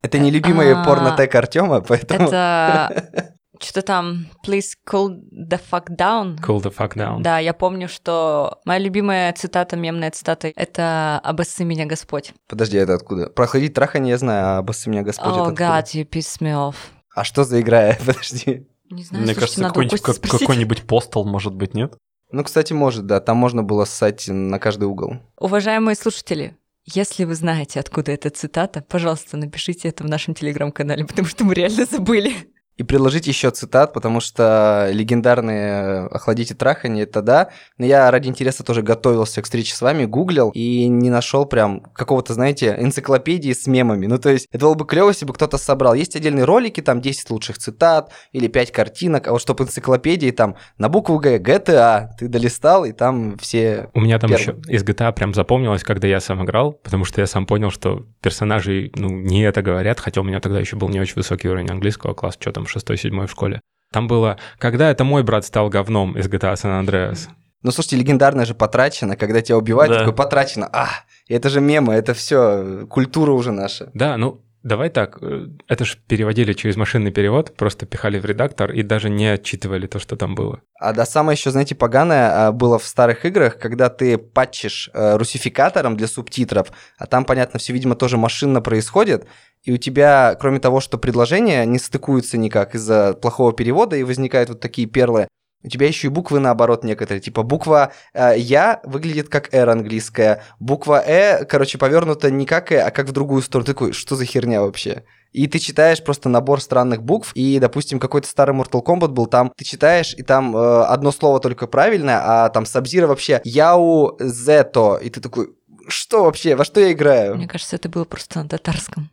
Это нелюбимый А, порно-тег Артема, поэтому... Это что-то там «Please cool the fuck down». Cool the fuck down. Да, я помню, что моя любимая цитата, мемная цитата — это «Обоссы меня Господь». Подожди, это откуда? Проходить трахание я знаю, а обоссы меня Господь это Oh откуда? God, you piss me off. А что за игра? Подожди. Не знаю, Мне слушайте, кажется, какой-нибудь, какой-нибудь постол, может быть, нет? Ну, кстати, может, да. Там можно было ссать на каждый угол. Уважаемые слушатели, Если вы знаете, откуда эта цитата, пожалуйста, напишите это в нашем телеграм-канале, потому что мы реально забыли. И предложите еще цитат, потому что легендарные «Охладите траханье» — это да. Но я ради интереса тоже готовился к встрече с вами, гуглил и не нашел прям какого-то, знаете, энциклопедии с мемами. Ну, то есть, это было бы клево, если бы кто-то собрал. Есть отдельные ролики, там 10 лучших цитат или 5 картинок, а вот чтобы энциклопедии там на букву Г, GTA, ты долистал, и там все... У меня там первые. еще из GTA прям запомнилось, когда я сам играл, потому что я сам понял, что персонажи, ну, не это говорят, хотя у меня тогда еще был не очень высокий уровень английского, класс, что там, шестой, седьмой в школе. Там было «Когда это мой брат стал говном» из GTA San Andreas. Ну, слушайте, легендарное же потрачено, когда тебя убивают, Да. такой потрачено. А, это же мемы, это все культура уже наша. Да, ну, давай так, э, это ж переводили через машинный перевод, просто пихали в редактор и даже не отчитывали то, что там было. А да, самое еще, знаете, поганое а, было в старых играх, когда ты патчишь э, русификатором для субтитров, а там, понятно, все, видимо, тоже машинно происходит, и у тебя, кроме того, что предложения не стыкуются никак из-за плохого перевода, и возникают вот такие перлы, у тебя еще и буквы наоборот некоторые. Типа буква э, Я выглядит как R английская, буква Э, короче, повернута не как Э, а как в другую сторону. Ты такой, что за херня вообще? И ты читаешь просто набор странных букв, и, допустим, какой-то старый Mortal Kombat был, там ты читаешь, и там э, одно слово только правильное, а там Сабзира вообще Яу Зето, и ты такой, что вообще, во что я играю? Мне кажется, это было просто на татарском.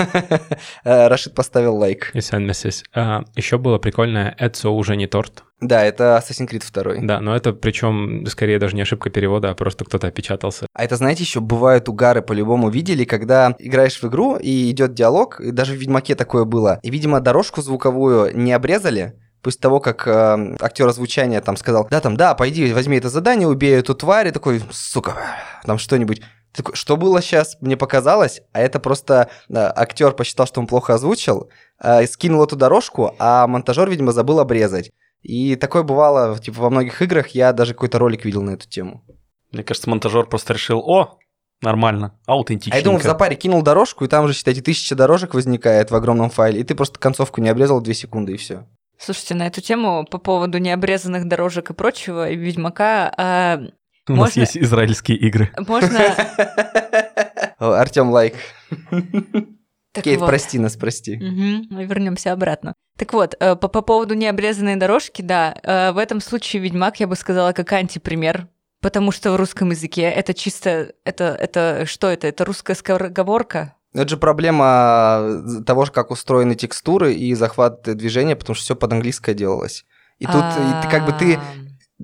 Э, Рашид поставил лайк. И Сан Мессис. Еще было прикольное «Эцо уже не торт». Да, это Assassin's Creed 2. Да, но это причем скорее даже не ошибка перевода, а просто кто-то опечатался. А это, знаете, еще бывают угары, по-любому видели, когда играешь в игру, и идет диалог, и даже в Ведьмаке такое было. И, видимо, дорожку звуковую не обрезали, После того, как э, актер озвучания там сказал, да, там, да, пойди, возьми это задание, убей эту тварь, и такой, сука, там что-нибудь. Такой, что было сейчас? Мне показалось, а это просто э, актер посчитал, что он плохо озвучил, э, скинул эту дорожку, а монтажер, видимо, забыл обрезать. И такое бывало, типа, во многих играх, я даже какой-то ролик видел на эту тему. Мне кажется, монтажер просто решил, о, нормально, аутентичненько. А я думал, в запаре кинул дорожку, и там же, считайте, тысяча дорожек возникает в огромном файле, и ты просто концовку не обрезал 2 секунды, и все. Слушайте, на эту тему по поводу необрезанных дорожек и прочего, и Ведьмака, а, У нас есть израильские игры. можно... Артем лайк. Так Кейт, вот. прости нас, прости. Мы вернемся обратно. Так вот, э, по, по поводу необрезанной дорожки, да, э, в этом случае Ведьмак, я бы сказала, как антипример, потому что в русском языке это чисто, это, это что это? Это русская скороговорка? Это же проблема того, же, как устроены текстуры и захват движения, потому что все под английское делалось. И тут и ты, как бы ты...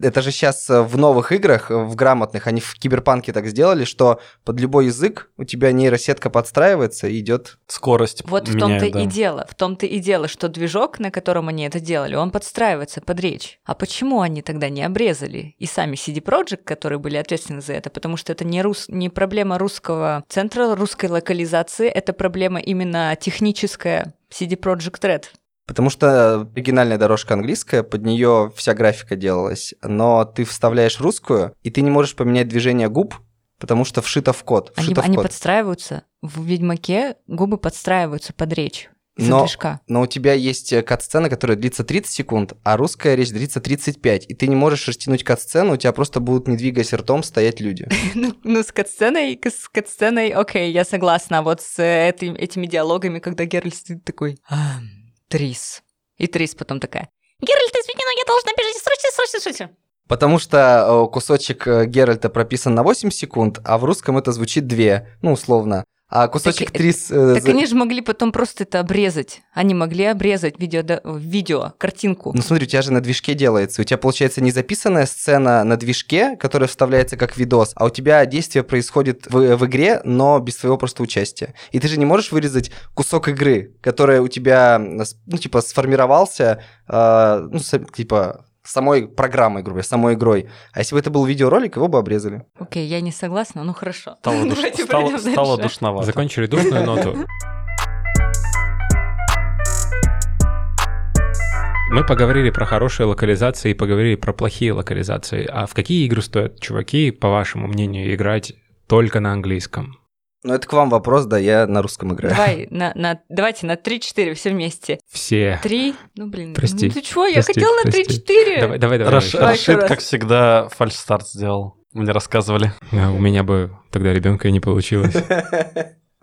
Это же сейчас в новых играх, в грамотных, они в киберпанке так сделали, что под любой язык у тебя нейросетка подстраивается и идет... Скорость Вот в том-то и дело, в том-то и дело, что движок, на котором они это делали, он подстраивается под речь. А почему они тогда не обрезали? И сами CD Projekt, которые были ответственны за это, потому что это не, рус... не проблема русского центра, русской локализации, это проблема именно техническая CD Projekt Red. Потому что оригинальная дорожка английская, под нее вся графика делалась, но ты вставляешь русскую, и ты не можешь поменять движение губ, потому что вшито в код. Они, Вшито в они код. подстраиваются, в Ведьмаке губы подстраиваются под речь. Но, движка. но у тебя есть э, кат-сцена, которая длится 30 секунд, а русская речь длится 35, и ты не можешь растянуть кат-сцену, у тебя просто будут, не двигаясь ртом, стоять люди. Ну, ну, с катсценой, с катсценой, окей, я согласна. А Вот с э, этими диалогами, когда Геральт такой, «А, Трис. И Трис потом такая, Геральт, извини, но я должна бежать, срочно, срочно, срочно. Потому что э, кусочек э, Геральта прописан на 8 секунд, а в русском это звучит 2, ну, условно. А кусочек Так, Трис... э, Так за- они же могли потом просто это обрезать. Они могли обрезать видео, да, видео картинку. Ну смотри, у тебя же на движке делается. У тебя получается не записанная сцена на движке, которая вставляется как видос, а у тебя действие происходит в, в игре, но без твоего просто участия. И ты же не можешь вырезать кусок игры, который у тебя, ну, типа, сформировался, э, ну, типа, самой программой, грубо говоря, самой игрой. А если бы это был видеоролик, его бы обрезали. Окей, я не согласна, ну хорошо. Стало, душ- стало- стало душновато. Закончили душную ноту. Мы поговорили про хорошие локализации и поговорили про плохие локализации. А в какие игры стоят, чуваки, по вашему мнению, играть только на английском? Ну, это к вам вопрос, да, я на русском играю. Давай, на, на, давайте на 3-4 все вместе. Все. Три? Ну, блин, Прости. ну ты чего, я хотела на прости. 3-4. Давай, давай, давай. Раш- давай. Рашид, как всегда, фальстарт сделал. Мне рассказывали. А у меня бы тогда ребенка и не получилось.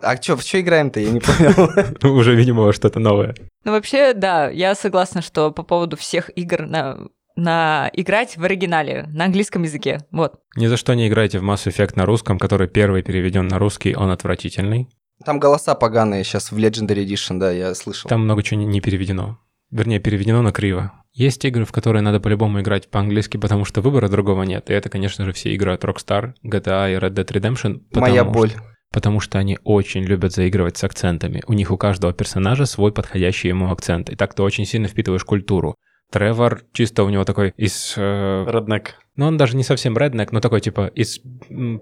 А что, в что играем-то, я не понял. Уже, видимо, что-то новое. Ну, вообще, да, я согласна, что по поводу всех игр на, на играть в оригинале, на английском языке, вот. Ни за что не играйте в Mass Effect на русском, который первый переведен на русский, он отвратительный. Там голоса поганые сейчас в Legendary Edition, да, я слышал. Там много чего не, переведено. Вернее, переведено на криво. Есть игры, в которые надо по-любому играть по-английски, потому что выбора другого нет. И это, конечно же, все игры от Rockstar, GTA и Red Dead Redemption. Моя боль. Что, потому что они очень любят заигрывать с акцентами. У них у каждого персонажа свой подходящий ему акцент. И так ты очень сильно впитываешь культуру. Тревор чисто у него такой из... Э... Redneck. Ну, он даже не совсем реднек, но такой типа из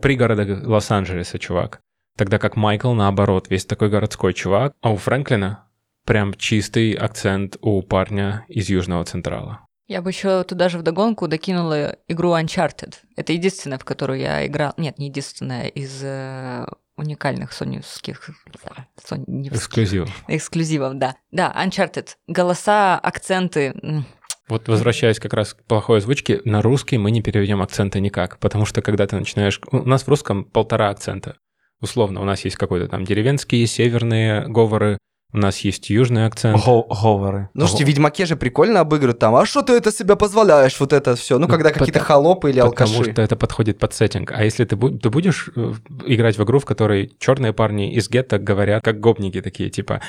пригорода Лос-Анджелеса чувак. Тогда как Майкл, наоборот, весь такой городской чувак. А у Фрэнклина прям чистый акцент у парня из Южного Централа. Я бы еще туда же вдогонку докинула игру Uncharted. Это единственная, в которую я играл. Нет, не единственная из э, уникальных соневских... соневских... Эксклюзивов. Эксклюзивов, да. Да, Uncharted. Голоса, акценты... Вот возвращаясь как раз к плохой озвучке, на русский мы не переведем акценты никак, потому что когда ты начинаешь... У нас в русском полтора акцента. Условно, у нас есть какой-то там деревенские, северные говоры, у нас есть южный акцент. Говоры. Ну, слушайте, в Ведьмаке же прикольно обыгрывают там. А что ты это себе позволяешь, вот это все? Ну, когда какие-то холопы или алкаши. Потому что это подходит под сеттинг. А если ты, ты будешь э, играть в игру, в которой черные парни из гетто говорят как гопники такие, типа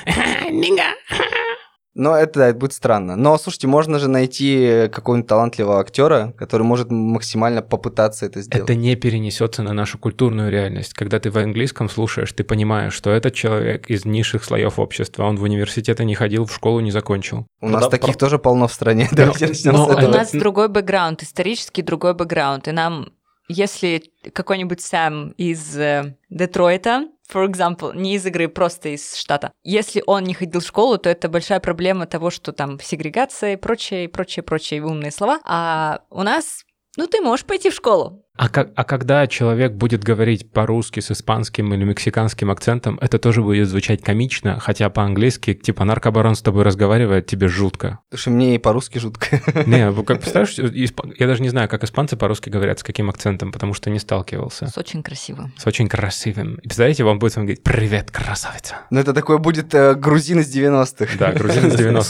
«Нинга, но это, да, это будет странно. Но, слушайте, можно же найти какого-нибудь талантливого актера, который может максимально попытаться это сделать. Это не перенесется на нашу культурную реальность. Когда ты в английском слушаешь, ты понимаешь, что этот человек из низших слоев общества, он в университеты не ходил, в школу не закончил. У нас таких тоже полно в стране. Но у нас другой бэкграунд, исторический другой бэкграунд. И нам если какой-нибудь Сэм из э, Детройта, for example, не из игры, просто из штата, если он не ходил в школу, то это большая проблема того, что там сегрегация и прочее, прочее, прочие умные слова. А у нас, ну, ты можешь пойти в школу, а, как, а когда человек будет говорить по-русски с испанским или мексиканским акцентом, это тоже будет звучать комично, хотя по-английски, типа, наркобарон с тобой разговаривает, тебе жутко. Потому что мне и по-русски жутко. Не, как представляешь, я даже не знаю, как испанцы по-русски говорят, с каким акцентом, потому что не сталкивался. С очень красивым. С очень красивым. И представляете, вам будет он говорить «Привет, красавица». Ну, это такой будет э, грузин из 90-х. Да, грузин из 90-х.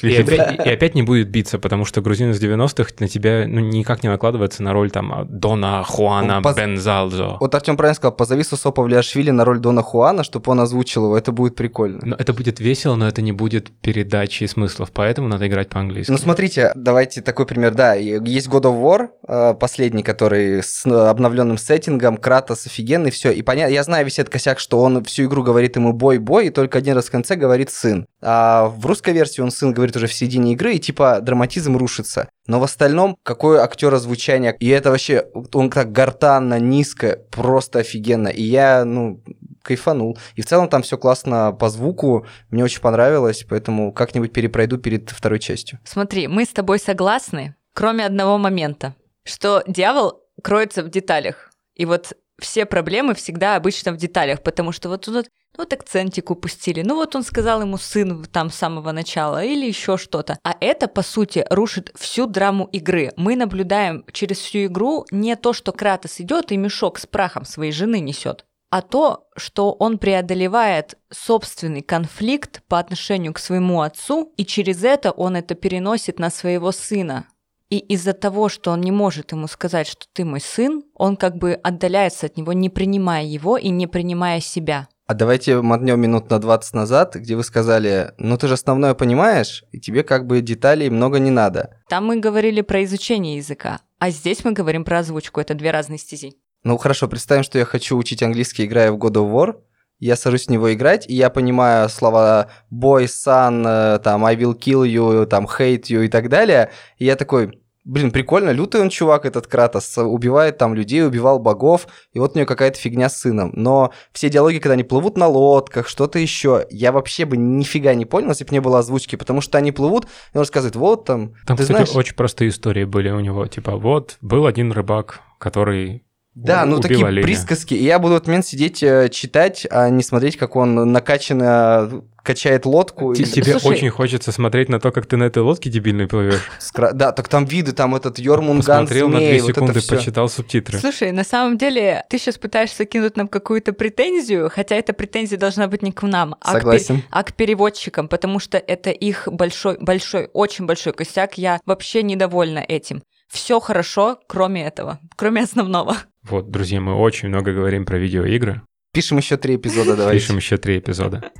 И, и, опять, и опять не будет биться, потому что грузин из 90-х на тебя ну, никак не накладывается на роль там Дона Хуана Поз... Бензалзо. Вот Артем правильно сказал, позови Сусопа Влиашвили на роль Дона Хуана, чтобы он озвучил его, это будет прикольно. Но это будет весело, но это не будет передачи смыслов, поэтому надо играть по-английски. Ну смотрите, давайте такой пример, да, есть God of War, э, последний, который с обновленным сеттингом, Кратос офигенный, все, и понятно, я знаю весь этот косяк, что он всю игру говорит ему бой-бой, и только один раз в конце говорит сын. А в русской версии он сын говорит уже в середине игры, и типа драматизм рушится. Но в остальном, какое актера звучание, и это вообще, он так гортанно, низко, просто офигенно. И я, ну, кайфанул. И в целом там все классно по звуку, мне очень понравилось, поэтому как-нибудь перепройду перед второй частью. Смотри, мы с тобой согласны, кроме одного момента, что дьявол кроется в деталях. И вот все проблемы всегда обычно в деталях, потому что вот тут ну вот акцентик упустили, ну вот он сказал ему сын там с самого начала или еще что-то. А это, по сути, рушит всю драму игры. Мы наблюдаем через всю игру не то, что Кратос идет и мешок с прахом своей жены несет, а то, что он преодолевает собственный конфликт по отношению к своему отцу, и через это он это переносит на своего сына. И из-за того, что он не может ему сказать, что ты мой сын, он как бы отдаляется от него, не принимая его и не принимая себя. А давайте мотнем минут на 20 назад, где вы сказали, ну ты же основное понимаешь, и тебе как бы деталей много не надо. Там мы говорили про изучение языка, а здесь мы говорим про озвучку, это две разные стези. Ну хорошо, представим, что я хочу учить английский, играя в God of War, я сажусь в него играть, и я понимаю слова boy, son, э, там, I will kill you, там, hate you и так далее, и я такой, блин, прикольно, лютый он чувак, этот Кратос, убивает там людей, убивал богов, и вот у него какая-то фигня с сыном. Но все диалоги, когда они плывут на лодках, что-то еще, я вообще бы нифига не понял, если бы не было озвучки, потому что они плывут, и он рассказывает, вот там, Там, ты кстати, знаешь... очень простые истории были у него, типа, вот, был один рыбак, который да, ну такие оленя. присказки. И я буду в этот момент сидеть, э, читать, а не смотреть, как он накачанно качает лодку. Т- и- Тебе Слушай- очень хочется смотреть на то, как ты на этой лодке дебильной плывешь. Скра- Да, так там виды, там этот Йормунган, Посмотрел на змей, две вот это секунды, всё. почитал субтитры. Слушай, на самом деле, ты сейчас пытаешься кинуть нам какую-то претензию, хотя эта претензия должна быть не к нам, а, к, пер- а к переводчикам, потому что это их большой, большой, очень большой косяк. Я вообще недовольна этим. Все хорошо, кроме этого, кроме основного. Вот, друзья, мы очень много говорим про видеоигры. Пишем еще три эпизода, давай. Пишем еще три эпизода.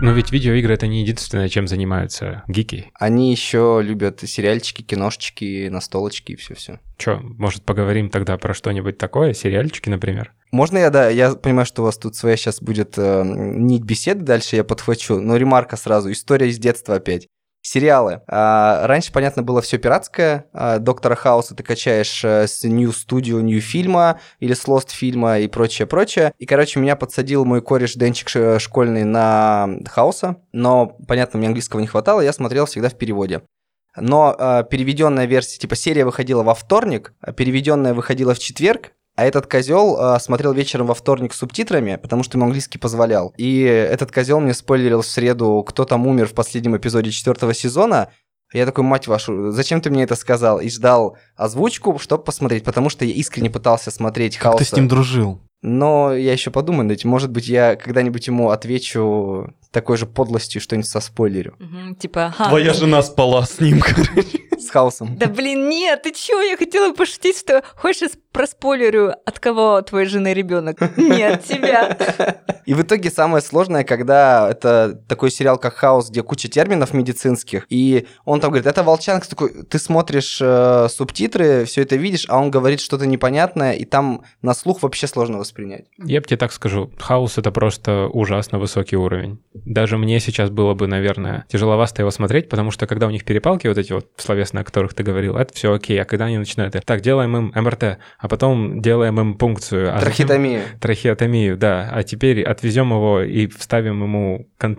Но ведь видеоигры это не единственное, чем занимаются гики. Они еще любят сериальчики, киношечки, настолочки и все-все. Че, может, поговорим тогда про что-нибудь такое? Сериальчики, например? Можно я, да, я понимаю, что у вас тут своя сейчас будет э, нить беседы, дальше я подхвачу, но ремарка сразу, история из детства опять. Сериалы. А, раньше, понятно, было все пиратское. А, Доктора Хауса ты качаешь э, с New Studio, New фильма или с Lost фильма и прочее, прочее. И, короче, меня подсадил мой кореш Денчик школьный на Хауса, но, понятно, мне английского не хватало, я смотрел всегда в переводе. Но э, переведенная версия, типа серия выходила во вторник, а переведенная выходила в четверг, а этот козел э, смотрел вечером во вторник с субтитрами, потому что ему английский позволял. И этот козел мне спойлерил в среду, кто там умер в последнем эпизоде четвертого сезона. Я такой, мать вашу, зачем ты мне это сказал? И ждал озвучку, чтобы посмотреть, потому что я искренне пытался смотреть Как Хауса. ты с ним дружил? Но я еще подумаю, этим. может быть, я когда-нибудь ему отвечу такой же подлостью, что-нибудь со спойлерю. Мгм, Типа, ага. Твоя жена спала с ним, короче. С Хаусом. Да блин, нет, ты чё? Я хотела пошутить, что хочешь проспойлерю, от кого твоей жены ребенок? Нет, тебя. И в итоге самое сложное, когда это такой сериал, как «Хаус», где куча терминов медицинских, и он там говорит, это волчанка, такой, ты смотришь э, субтитры, все это видишь, а он говорит что-то непонятное, и там на слух вообще сложно воспринять. Я бы тебе так скажу, хаос это просто ужасно высокий уровень. Даже мне сейчас было бы, наверное, тяжеловато его смотреть, потому что когда у них перепалки вот эти вот словесные, о которых ты говорил, это все окей, а когда они начинают, так, делаем им МРТ, а потом делаем им пункцию. а затем- Трахеотомию. Трахеотомию, да. А теперь отвезем его и вставим ему кон-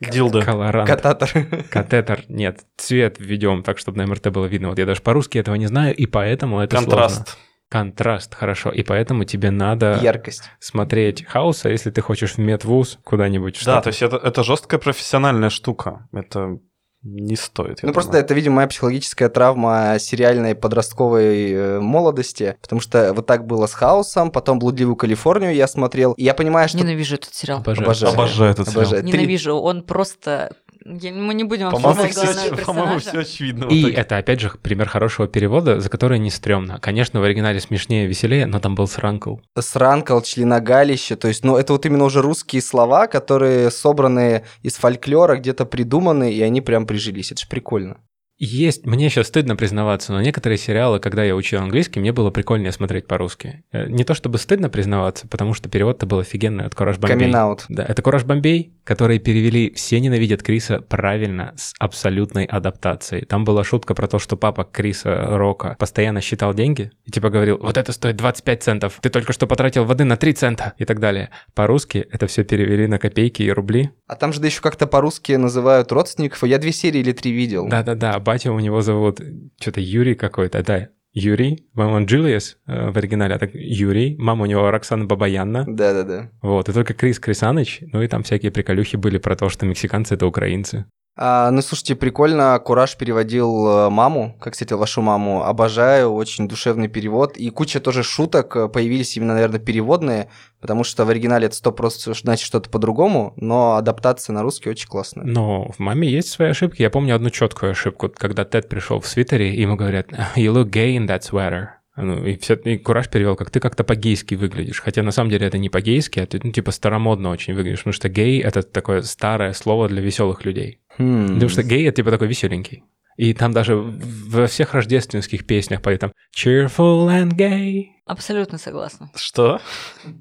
Дилдо. колорант. Кататор. Катетер, нет, цвет введем так, чтобы на МРТ было видно. Вот я даже по-русски этого не знаю, и поэтому это Контраст. сложно. Контраст, хорошо. И поэтому тебе надо Яркость. смотреть Хауса, если ты хочешь в медвуз куда-нибудь. Да, то есть это, это жесткая профессиональная штука. Это не стоит. Ну, просто думаю. это, видимо, моя психологическая травма сериальной подростковой э, молодости, потому что вот так было с Хаусом, потом «Блудливую Калифорнию» я смотрел, и я понимаю, что... Ненавижу этот сериал. Обожаю. Обожаю. Обожаю этот сериал. Обожаю. Ненавижу. Он просто... я- Мы не будем По-моему, обсуждать все, по-моему, все очевидно. И это, опять же, пример хорошего перевода, за который не стрёмно. Конечно, в оригинале смешнее, веселее, но там был сранкл. сранкал, членогалище, то есть, ну, это вот именно уже русские слова, которые собраны из фольклора, где-то придуманы, и они прям прижились. Это же прикольно. Есть, мне сейчас стыдно признаваться, но некоторые сериалы, когда я учил английский, мне было прикольнее смотреть по-русски. Э, Не то чтобы стыдно признаваться, потому что перевод-то был офигенный от Кураж Бомбей. Камин-аут. Да, это Кураж Бомбей, которые перевели «Все ненавидят Криса» правильно, с абсолютной адаптацией. Там была шутка про то, что папа Криса Рока постоянно считал деньги и типа говорил, вот это стоит 25 центов, ты только что потратил воды на 3 цента и так далее. По-русски это все перевели на копейки и рубли. А там же да еще как-то по-русски называют родственников. Я две серии или три видел. Да-да-да, батя у него зовут что-то Юрий какой-то, да. Юрий, по-моему, он Джулиус э, в оригинале, а так Юрий, мама у него Роксана Бабаянна. Да-да-да. Вот, и только Крис Крисаныч, ну и там всякие приколюхи были про то, что мексиканцы — это украинцы. А, ну, слушайте, прикольно, Кураж переводил э, маму, как встретил вашу маму. Обожаю, очень душевный перевод. И куча тоже шуток э, появились именно, наверное, переводные, потому что в оригинале это сто просто значит что-то по-другому, но адаптация на русский очень классная. Но в маме есть свои ошибки. Я помню одну четкую ошибку, когда Тед пришел в свитере, и ему говорят «You look gay in that sweater». Ну, и, все, и Кураж перевел, как ты как-то по-гейски выглядишь. Хотя на самом деле это не по-гейски, а ты, ну, типа, старомодно очень выглядишь. Потому что гей — это такое старое слово для веселых людей. Хм. Потому что гей — это типа такой веселенький. И там даже во всех рождественских песнях поют там «Cheerful and gay». Абсолютно согласна. Что?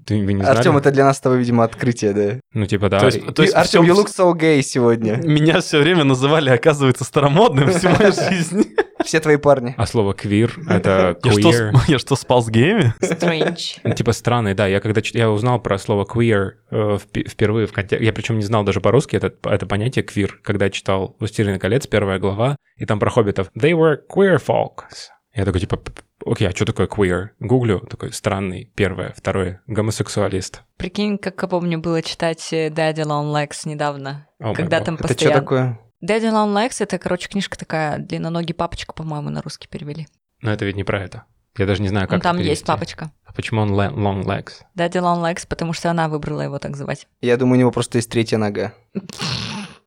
Ты вы не знали? Артем, это для нас с тобой, видимо, открытие, да? Ну, типа, да. То есть, то есть Артем, всё- you look so gay сегодня. меня все время называли, оказывается, старомодным всю мою жизнь. Все твои парни. А слово «квир» — это Я что, «queer». я что, спал с геями? Strange. Ну, Типа странный, да. Я когда я узнал про слово queer э, впервые в контексте. Я причем не знал даже по-русски это, это понятие queer, когда читал «Властелин колец», первая глава, и там про хоббитов. They were queer folks. Я такой, типа, «П- Окей, а что такое queer? Гуглю, такой странный, первое, второе, гомосексуалист. Прикинь, как я помню было читать Daddy Long Legs недавно, О, когда там Это что постоянно... такое? Daddy Long Legs — это, короче, книжка такая, длинноногий папочка, по-моему, на русский перевели. Но это ведь не про это. Я даже не знаю, как Ну, там это есть перевести. папочка. А почему он long legs? Daddy Long Legs, потому что она выбрала его так звать. Я думаю, у него просто есть третья нога.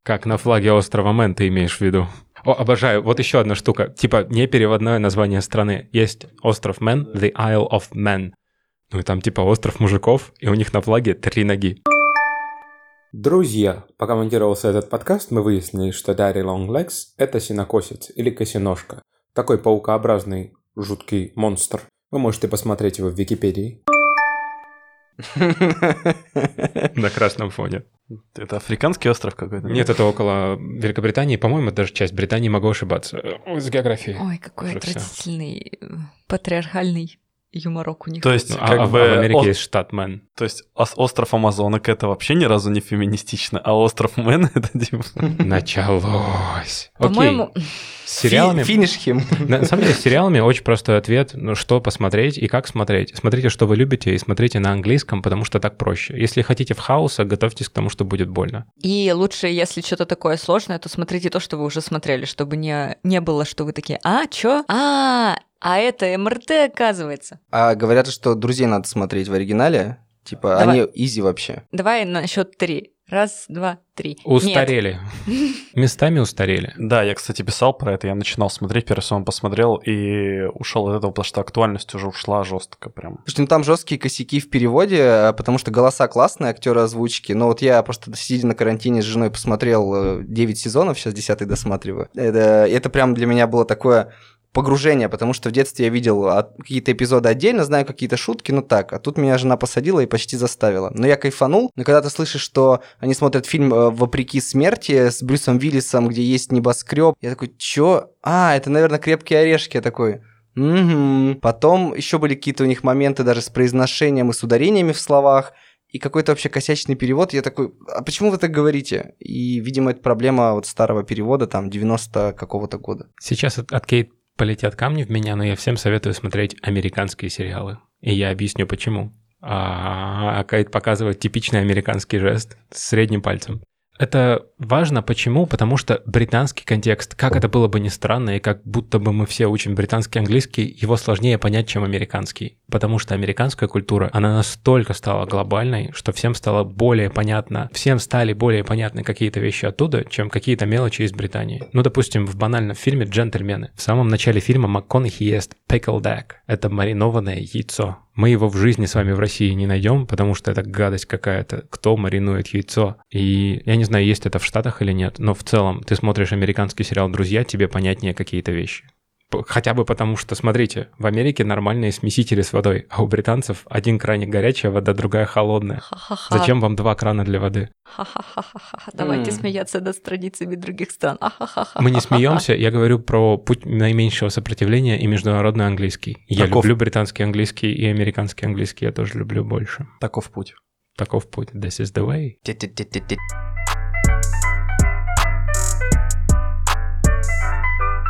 Как на флаге острова Мэн ты имеешь в виду? О, обожаю. Вот еще одна штука. Типа не переводное название страны. Есть остров Мэн, The Isle of Men. Ну и там типа остров мужиков, и у них на флаге три ноги. Друзья, пока монтировался этот подкаст, мы выяснили, что Long Legs – это синокосец или косиножка. Такой паукообразный жуткий монстр. Вы можете посмотреть его в Википедии. На красном фоне. Это африканский остров какой-то? Нет, это около Великобритании. По-моему, даже часть Британии, могу ошибаться. Ой, С географией. Ой, какой Уже отвратительный э, патриархальный юморок у них. То есть, Ну, а- как а в- бы... в Америке ос- есть штат Мэн. То есть ос- остров Амазонок это вообще ни разу не феминистично, а остров Мэн это типа... Началось. По-моему. С сериалами... Фи- Finish him. На на самом деле, с сериалами очень простой ответ, ну, что посмотреть и как смотреть. Смотрите, что вы любите, и смотрите на английском, потому что так проще. Если хотите в Хауса, готовьтесь к тому, что будет больно. И лучше, если что-то такое сложное, то смотрите то, что вы уже смотрели, чтобы не, не было, что вы такие, а, чё? А, а это МРТ, оказывается. А говорят, что друзей надо смотреть в оригинале. Типа, Давай. они изи вообще. Давай на счет три. Раз, два, три. Устарели. Местами устарели. Да, я, кстати, писал про это, я начинал смотреть, первый сезон посмотрел и ушел от этого, потому что актуальность уже ушла жестко прям. Слушайте, ну там жесткие косяки в переводе, а, потому что голоса классные, актеры озвучки. Но вот я просто сидя на карантине с женой посмотрел э, 9 сезонов, сейчас 10 досматриваю. Это, это прям для меня было такое погружение, потому что в детстве я видел а, какие-то эпизоды отдельно, знаю какие-то шутки, ну так, а тут меня жена посадила и почти заставила. Но я кайфанул, но когда ты слышишь, что они смотрят фильм э, «Вопреки смерти» с Брюсом Виллисом, где есть небоскреб, я такой, чё? А, это, наверное, «Крепкие орешки», я такой... Мгм. Потом еще были какие-то у них моменты даже с произношением и с ударениями в словах, и какой-то вообще косячный перевод. Я такой, а почему вы так говорите? И, видимо, это проблема вот старого перевода, там, 90 какого-то года. Сейчас от, от Кейт полетят камни в меня, но я всем советую смотреть американские сериалы. И я объясню почему. А, а Кейт показывает типичный американский жест с средним пальцем. Это важно почему? Потому что британский контекст, как это было бы ни странно, и как будто бы мы все учим британский английский, его сложнее понять, чем американский. Потому что американская культура, она настолько стала глобальной, что всем стало более понятно, всем стали более понятны какие-то вещи оттуда, чем какие-то мелочи из Британии. Ну, допустим, в банальном фильме «Джентльмены». В самом начале фильма МакКонахи ест pickled egg. Это маринованное яйцо. Мы его в жизни с вами в России не найдем, потому что это гадость какая-то. Кто маринует яйцо? И я не знаю, есть это в Штатах или нет, но в целом ты смотришь американский сериал «Друзья», тебе понятнее какие-то вещи. Хотя бы потому, что, смотрите, в Америке нормальные смесители с водой, а у британцев один краник горячая вода, другая холодная. Ха-ха-ха. Зачем вам два крана для воды? Ха-ха-ха-ха-ха. Давайте М. смеяться над страницами других стран. Ха-ха-ха-ха. Мы не смеемся, я говорю про путь наименьшего сопротивления и международный английский. Я Таков. люблю британский английский и американский английский, я тоже люблю больше. Таков путь. Таков путь. This is the way.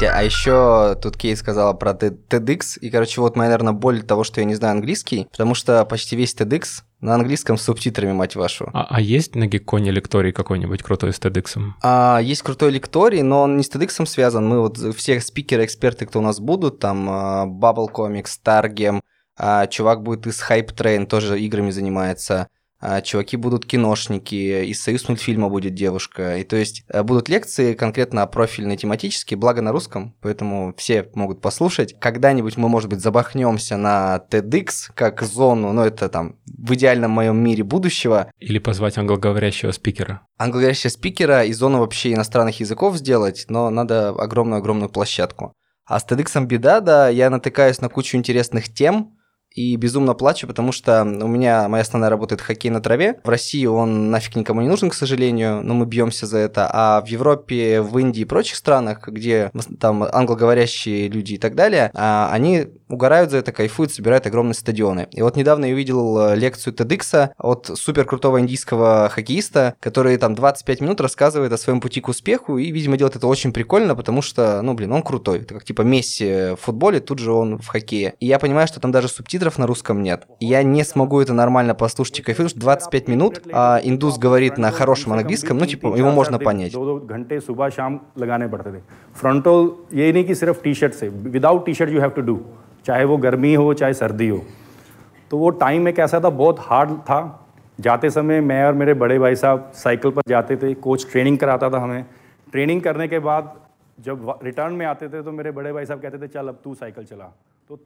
А еще тут Кей сказала про TEDx, и, короче, вот моя, наверное, боль того, что я не знаю английский, потому что почти весь TEDx на английском с субтитрами, мать вашу. А, а есть на Гекконе лекторий какой-нибудь крутой с TEDx? А, есть крутой лекторий, но он не с TEDx связан. Мы вот все спикеры, эксперты, кто у нас будут, там а, Bubble Comics, Targem, а, чувак будет из Hype Train, тоже играми занимается. А, чуваки будут киношники, из Союз мультфильма будет девушка. И то есть э, будут лекции конкретно профильные, тематические, благо на русском, поэтому все могут послушать. Когда-нибудь мы, может быть, забахнемся на TEDx как зону, но это там в идеальном моем мире будущего. Или позвать англоговорящего спикера? Англоговорящего спикера и зону вообще иностранных языков сделать, но надо огромную-огромную площадку. А с TEDx беда, да, я натыкаюсь на кучу интересных тем, и безумно плачу, потому что у меня моя основная работа это хоккей на траве. В России он нафиг никому не нужен, к сожалению, но мы бьемся за это. А в Европе, в Индии и прочих странах, где там англоговорящие люди и так далее, а, они угорают за это, кайфуют, собирают огромные стадионы. И вот недавно я увидел э, лекцию TEDx от супер крутого индийского хоккеиста, который там 25 минут рассказывает о своем пути к успеху, и, видимо, делает это очень прикольно, потому что, ну, блин, он крутой. Это как типа Месси в футболе, тут же он в хоккее. И я понимаю, что там даже субтитров на русском нет. И я не смогу это нормально послушать и кайфовать, потому что 25 минут, а индус говорит на хорошем английском, ну, типа, его можно понять. फ्रंटल ये नहीं कि सिर्फ T shirt से without T shirt you have to do चाहे वो गर्मी हो चाहे सर्दी हो तो वो टाइम एक ऐसा था बहुत हार्ड था जाते समय मैं और मेरे बड़े भाई साहब साइकिल पर जाते थे कोच ट्रेनिंग कराता था हमें ट्रेनिंग करने के बाद जब रिटर्न में आते थे तो मेरे बड़े भाई साहब कहते थे चल अब तू साइकिल चला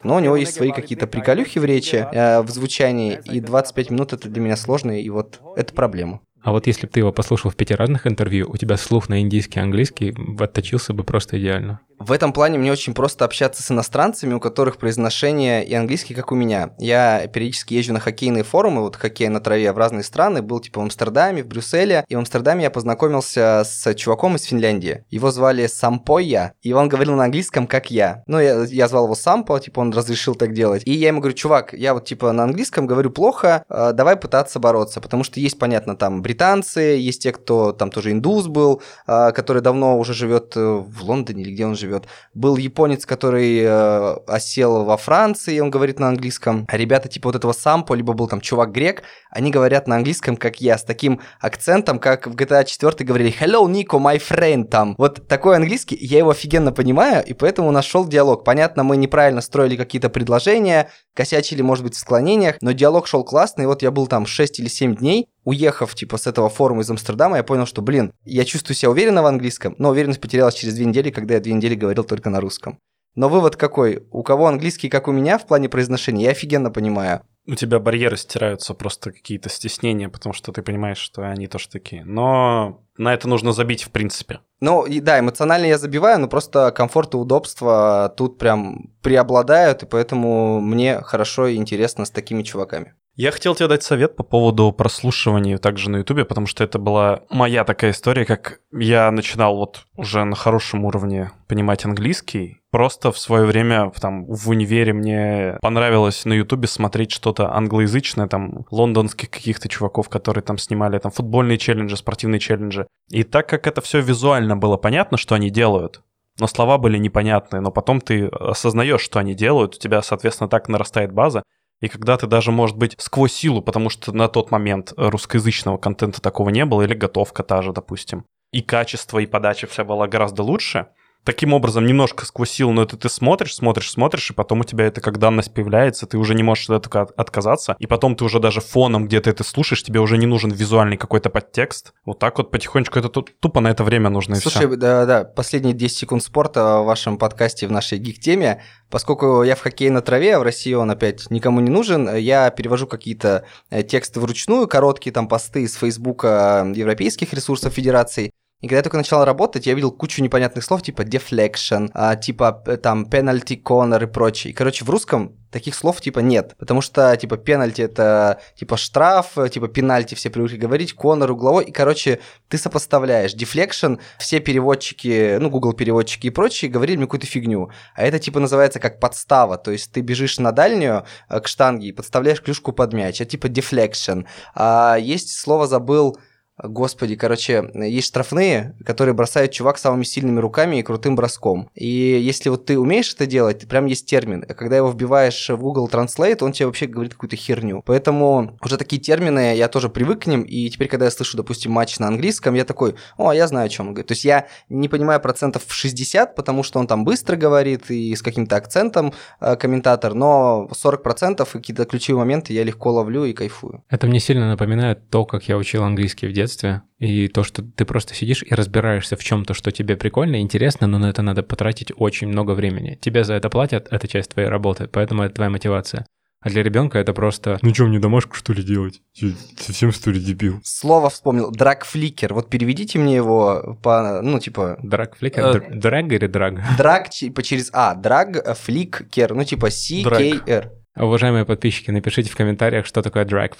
Но у него есть свои какие-то приколюхи в речи, э, в звучании, и 25 минут это для меня сложно, и вот это проблема. А вот если бы ты его послушал в пяти разных интервью, у тебя слух на индийский и английский отточился бы просто идеально. В этом плане мне очень просто общаться с иностранцами, у которых произношение и английский, как у меня. Я периодически езжу на хоккейные форумы, вот хоккей на траве в разные страны, был типа в Амстердаме, в Брюсселе, и в Амстердаме я познакомился с чуваком из Финляндии. Его звали Сампойя, и он говорил на английском, как я. Ну, я, я звал его Сампо, типа он разрешил так делать. И я ему говорю, чувак, я вот типа на английском говорю плохо, э, давай пытаться бороться, потому что есть, понятно, там британцы, есть те, кто там тоже индус был, э, который давно уже живет э, в Лондоне или где он живет живет. Был японец, который э, осел во Франции, он говорит на английском. А ребята типа вот этого Сампо, либо был там чувак грек, они говорят на английском, как я, с таким акцентом, как в GTA 4 говорили «Hello, Nico, my friend» там. Вот такой английский, я его офигенно понимаю, и поэтому нашел диалог. Понятно, мы неправильно строили какие-то предложения, косячили, может быть, в склонениях, но диалог шел классно, и вот я был там 6 или 7 дней, уехав, типа, с этого форума из Амстердама, я понял, что, блин, я чувствую себя уверенно в английском, но уверенность потерялась через две недели, когда я две недели говорил только на русском. Но вывод какой? У кого английский, как у меня, в плане произношения, я офигенно понимаю. У тебя барьеры стираются, просто какие-то стеснения, потому что ты понимаешь, что они тоже такие. Но на это нужно забить, в принципе. Ну, и, да, эмоционально я забиваю, но просто комфорт и удобство тут прям преобладают, и поэтому мне хорошо и интересно с такими чуваками. Я хотел тебе дать совет по поводу прослушивания также на Ютубе, потому что это была моя такая история, как я начинал вот уже на хорошем уровне понимать английский. Просто в свое время там в универе мне понравилось на Ютубе смотреть что-то англоязычное, там лондонских каких-то чуваков, которые там снимали там футбольные челленджи, спортивные челленджи. И так как это все визуально было понятно, что они делают, но слова были непонятные, но потом ты осознаешь, что они делают, у тебя, соответственно, так нарастает база, и когда ты даже, может быть, сквозь силу, потому что на тот момент русскоязычного контента такого не было, или готовка та же, допустим, и качество, и подача вся была гораздо лучше, таким образом немножко сквозь силу, но это ты смотришь, смотришь, смотришь, и потом у тебя это как данность появляется, ты уже не можешь от этого отказаться, и потом ты уже даже фоном где-то это слушаешь, тебе уже не нужен визуальный какой-то подтекст. Вот так вот потихонечку это тупо на это время нужно и Слушай, да-да, последние 10 секунд спорта в вашем подкасте, в нашей гик-теме, поскольку я в хоккее на траве, а в России он опять никому не нужен, я перевожу какие-то э, тексты вручную, короткие там посты из Фейсбука э, европейских ресурсов федерации, и когда я только начал работать, я видел кучу непонятных слов, типа deflection, а, типа э, там penalty corner и прочее. И, короче, в русском таких слов типа нет, потому что типа пенальти это типа штраф, типа пенальти все привыкли говорить, конор угловой, и короче ты сопоставляешь. Deflection, все переводчики, ну Google переводчики и прочие говорили мне какую-то фигню, а это типа называется как подстава, то есть ты бежишь на дальнюю э, к штанге и подставляешь клюшку под мяч, это типа deflection. А есть слово забыл Господи, короче, есть штрафные, которые бросает чувак самыми сильными руками и крутым броском. И если вот ты умеешь это делать, прям есть термин. Когда его вбиваешь в Google Translate, он тебе вообще говорит какую-то херню. Поэтому уже такие термины, я тоже привык к ним, и теперь, когда я слышу, допустим, матч на английском, я такой, о, я знаю, о чем он говорит. То есть я не понимаю процентов в 60, потому что он там быстро говорит и с каким-то акцентом э, комментатор, но 40% и какие-то ключевые моменты я легко ловлю и кайфую. Это мне сильно напоминает то, как я учил английский в детстве детстве, и то, что ты просто сидишь и разбираешься в чем-то, что тебе прикольно и интересно, но на это надо потратить очень много времени. Тебе за это платят, это часть твоей работы, поэтому это твоя мотивация. А для ребенка это просто «Ну что, мне домашку что ли делать? Я совсем что ли дебил?» Слово вспомнил. Драгфликер. Вот переведите мне его по, ну, типа... Драгфликер? Э, драг или драг? Драг, типа через А. Драгфликер. Ну, типа C-K-R. Уважаемые подписчики, напишите в комментариях, что такое drag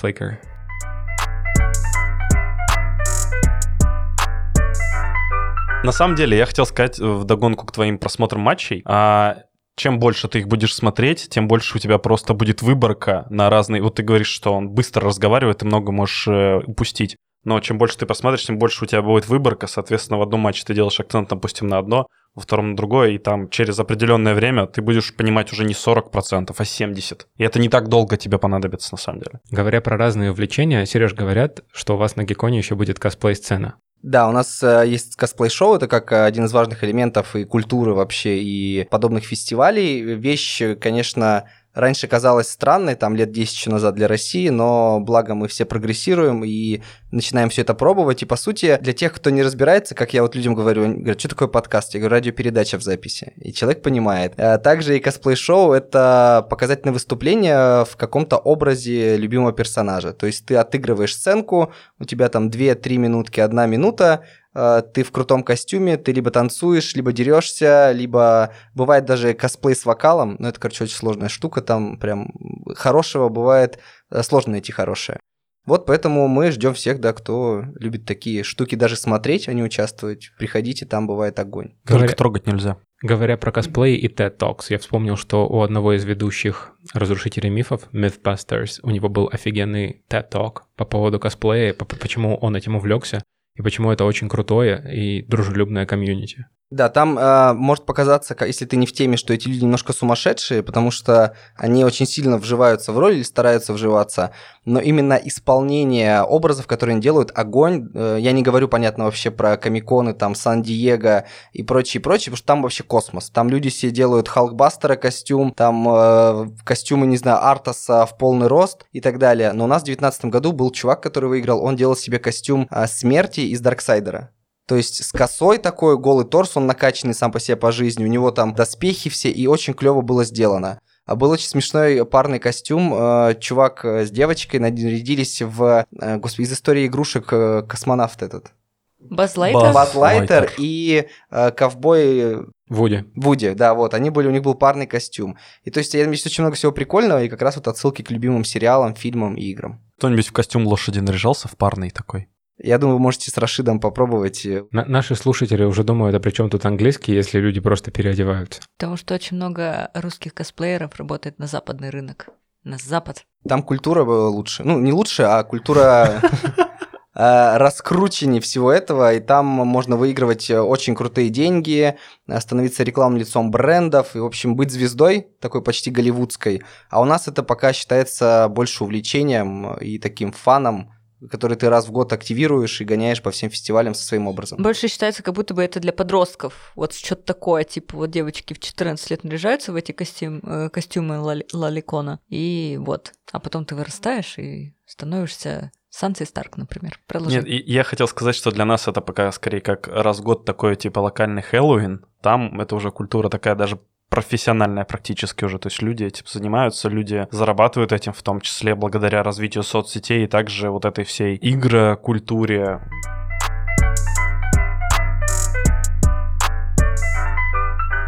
На самом деле, я хотел сказать в догонку к твоим просмотрам матчей, а чем больше ты их будешь смотреть, тем больше у тебя просто будет выборка на разные... Вот ты говоришь, что он быстро разговаривает, ты много можешь э, упустить. Но чем больше ты посмотришь, тем больше у тебя будет выборка. Соответственно, в одном матче ты делаешь акцент, допустим, на одно, во втором на другое, и там через определенное время ты будешь понимать уже не 40%, а 70%. И это не так долго тебе понадобится, на самом деле. Говоря про разные увлечения, Сереж, говорят, что у вас на Геконе еще будет косплей-сцена. Да, у нас э, есть косплей-шоу, это как э, один из важных элементов и культуры вообще, и подобных фестивалей. Вещь, конечно, раньше казалась странной, там лет 10 еще назад для России, но благо мы все прогрессируем и начинаем все это пробовать. И по сути, для тех, кто не разбирается, как я вот людям говорю, они говорят, что такое подкаст? Я говорю, радиопередача в записи. И человек понимает. А также и косплей-шоу — это показательное выступление в каком-то образе любимого персонажа. То есть ты отыгрываешь сценку, у тебя там 2-3 минутки, одна минута, Э, ты в крутом костюме, ты либо танцуешь, либо дерешься, либо бывает даже косплей с вокалом, но это, короче, очень сложная штука, там прям хорошего бывает, э, сложно найти хорошее. Вот поэтому мы ждем всех, да, кто любит такие штуки даже смотреть, а не участвовать. Приходите, там бывает огонь. Только Говоря... трогать нельзя. Говоря про косплей и TED Talks, я вспомнил, что у одного из ведущих разрушителей мифов, Mythbusters, у него был офигенный TED Talk по поводу косплея, почему он этим увлекся и почему это очень крутое и дружелюбное комьюнити. Да, там э, может показаться, если ты не в теме, что эти люди немножко сумасшедшие, потому что они очень сильно вживаются в роль или стараются вживаться, но именно исполнение образов, которые они делают, огонь, э, я не говорю, понятно, вообще про Комиконы, там, Сан-Диего и прочее, прочее, потому что там вообще космос. Там люди все делают Халкбастера костюм, там э, костюмы, не знаю, Артаса в полный рост и так далее. Но у нас в 2019 году был чувак, который выиграл, он делал себе костюм э, смерти из Дарксайдера. То есть с косой такой, голый торс, он накачанный сам по себе по жизни, у него там доспехи все, и очень клево было сделано. А был очень смешной парный костюм. Э, чувак э, с девочкой нарядились в, э, господи, из истории игрушек космонавт этот. Базлайтер? Базлайтер и э, ковбой... Вуди. Вуди, да, вот. Они были, у них был парный костюм. И то есть я есть очень много всего прикольного, и как раз вот отсылки к любимым сериалам, фильмам и играм. Кто-нибудь в костюм лошади наряжался в парный такой? Я думаю, вы можете с Рашидом попробовать. На наши слушатели уже думают, а при чем тут английский, если люди просто переодеваются? Потому что очень много русских косплееров работает на западный рынок. На запад. Там культура была лучше. Ну, не лучше, а культура э, раскручивания всего этого, и там можно выигрывать очень крутые деньги, становиться рекламным лицом брендов, и, в общем, быть звездой, такой почти голливудской. А у нас это пока считается больше увлечением и таким фаном, который ты раз в год активируешь и гоняешь по всем фестивалям со своим образом. Больше считается, как будто бы это для подростков. Вот что-то такое, типа вот девочки в 14 лет наряжаются в эти костюм, э, костюмы лаликона, и вот. А потом ты вырастаешь и становишься Санси Старк, например. Продолжи. Нет, я хотел сказать, что для нас это пока скорее как раз в год такой типа локальный Хэллоуин. Там это уже культура такая даже профессиональная практически уже. То есть люди этим занимаются, люди зарабатывают этим, в том числе благодаря развитию соцсетей и также вот этой всей игры, культуре.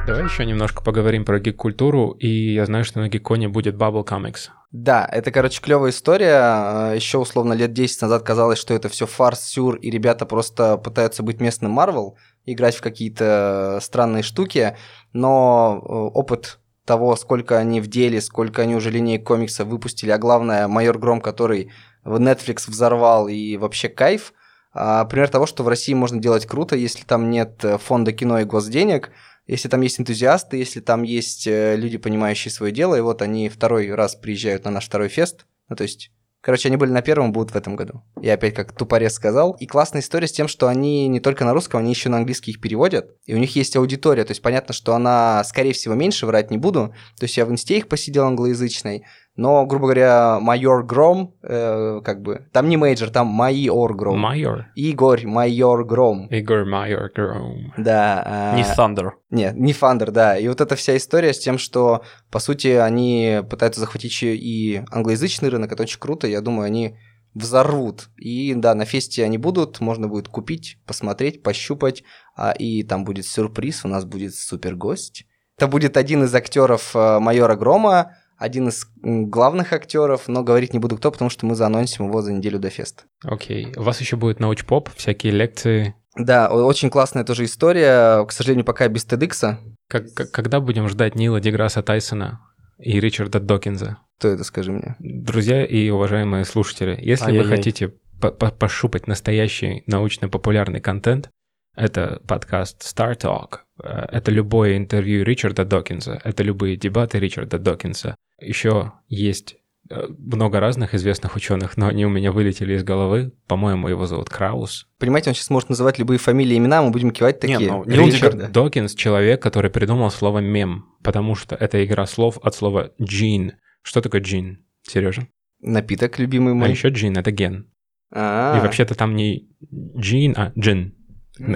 Давай еще немножко поговорим про гик-культуру, и я знаю, что на гиконе будет Bubble Comics. Да, это, короче, клевая история. Еще условно лет 10 назад казалось, что это все фарс, сюр, и ребята просто пытаются быть местным Марвел, играть в какие-то странные штуки, но э, опыт того, сколько они в деле, сколько они уже линейк комикса выпустили, а главное, Майор Гром, который в Netflix взорвал и вообще кайф. А, пример того, что в России можно делать круто, если там нет э, фонда кино и госденег, если там есть энтузиасты, если там есть э, люди, понимающие свое дело, и вот они второй раз приезжают на наш второй фест, ну то есть Короче, они были на первом, будут в этом году. Я опять как тупорез сказал. И классная история с тем, что они не только на русском, они еще на английский их переводят. И у них есть аудитория. То есть понятно, что она, скорее всего, меньше, врать не буду. То есть я в инсте их посидел англоязычной. Но, грубо говоря, майор Гром, э, как бы, там не Major, там майор Гром. Майор? Игорь майор Гром. Игорь майор Гром. Да. Э, не Thunder. Нет, не Thunder, да. И вот эта вся история с тем, что, по сути, они пытаются захватить еще и англоязычный рынок, это очень круто, я думаю, они взорвут. И да, на фесте они будут, можно будет купить, посмотреть, пощупать, а, и там будет сюрприз, у нас будет супер гость. Это будет один из актеров э, майора Грома, один из главных актеров, но говорить не буду кто, потому что мы заанонсим его за неделю до феста. Окей. У вас еще будет научпоп, всякие лекции. Да, очень классная тоже история, к сожалению, пока без TEDx. Как, как, когда будем ждать Нила Деграсса Тайсона и Ричарда Докинза? Кто это, скажи мне? Друзья и уважаемые слушатели, если Ай-яй-яй. вы хотите пошупать настоящий научно-популярный контент, это подкаст Star Talk, э, это любое интервью Ричарда Докинса, это любые дебаты Ричарда Докинса. Еще есть э, много разных известных ученых, но они у меня вылетели из головы. По-моему, его зовут Краус. Понимаете, он сейчас может называть любые фамилии и имена, мы будем кивать такие. Нет, ну, Ричард Докинс — человек, который придумал слово «мем», потому что это игра слов от слова «джин». Что такое джин, Сережа? Напиток любимый мой. А еще джин — это ген. А-а-а. И вообще-то там не джин, а джин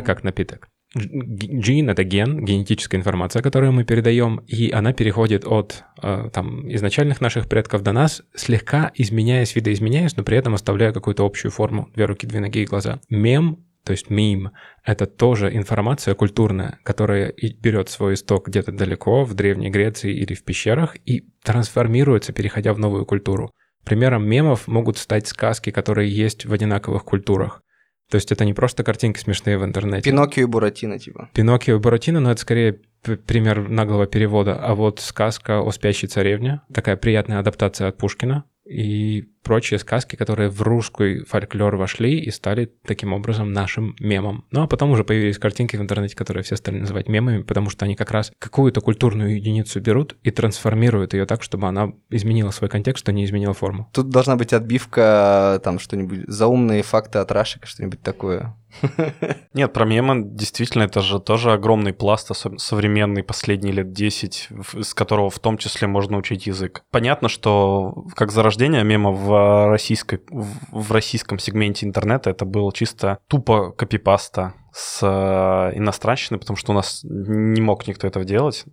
как напиток. Джин — это ген, генетическая информация, которую мы передаем, и она переходит от э, там, изначальных наших предков до нас, слегка изменяясь, видоизменяясь, но при этом оставляя какую-то общую форму. Две руки, две ноги и глаза. Мем, то есть мим, это тоже информация культурная, которая берет свой исток где-то далеко, в Древней Греции или в пещерах, и трансформируется, переходя в новую культуру. Примером мемов могут стать сказки, которые есть в одинаковых культурах. То есть это не просто картинки смешные в интернете. Пиноккио и Буратино, типа. Пиноккио и Буратино, но это скорее пример наглого перевода. А вот сказка о спящей царевне, такая приятная адаптация от Пушкина, и прочие сказки, которые в русский фольклор вошли и стали таким образом нашим мемом. Ну а потом уже появились картинки в интернете, которые все стали называть мемами, потому что они как раз какую-то культурную единицу берут и трансформируют ее так, чтобы она изменила свой контекст, а не изменила форму. Тут должна быть отбивка, там что-нибудь, заумные факты от Рашика, что-нибудь такое. Нет, про мемы действительно это же тоже огромный пласт, современный, последние лет 10, с которого в том числе можно учить язык. Понятно, что как зарождение мема в, российской, в российском сегменте интернета это было чисто тупо копипаста с э, иностранщины, потому что у нас не мог никто этого делать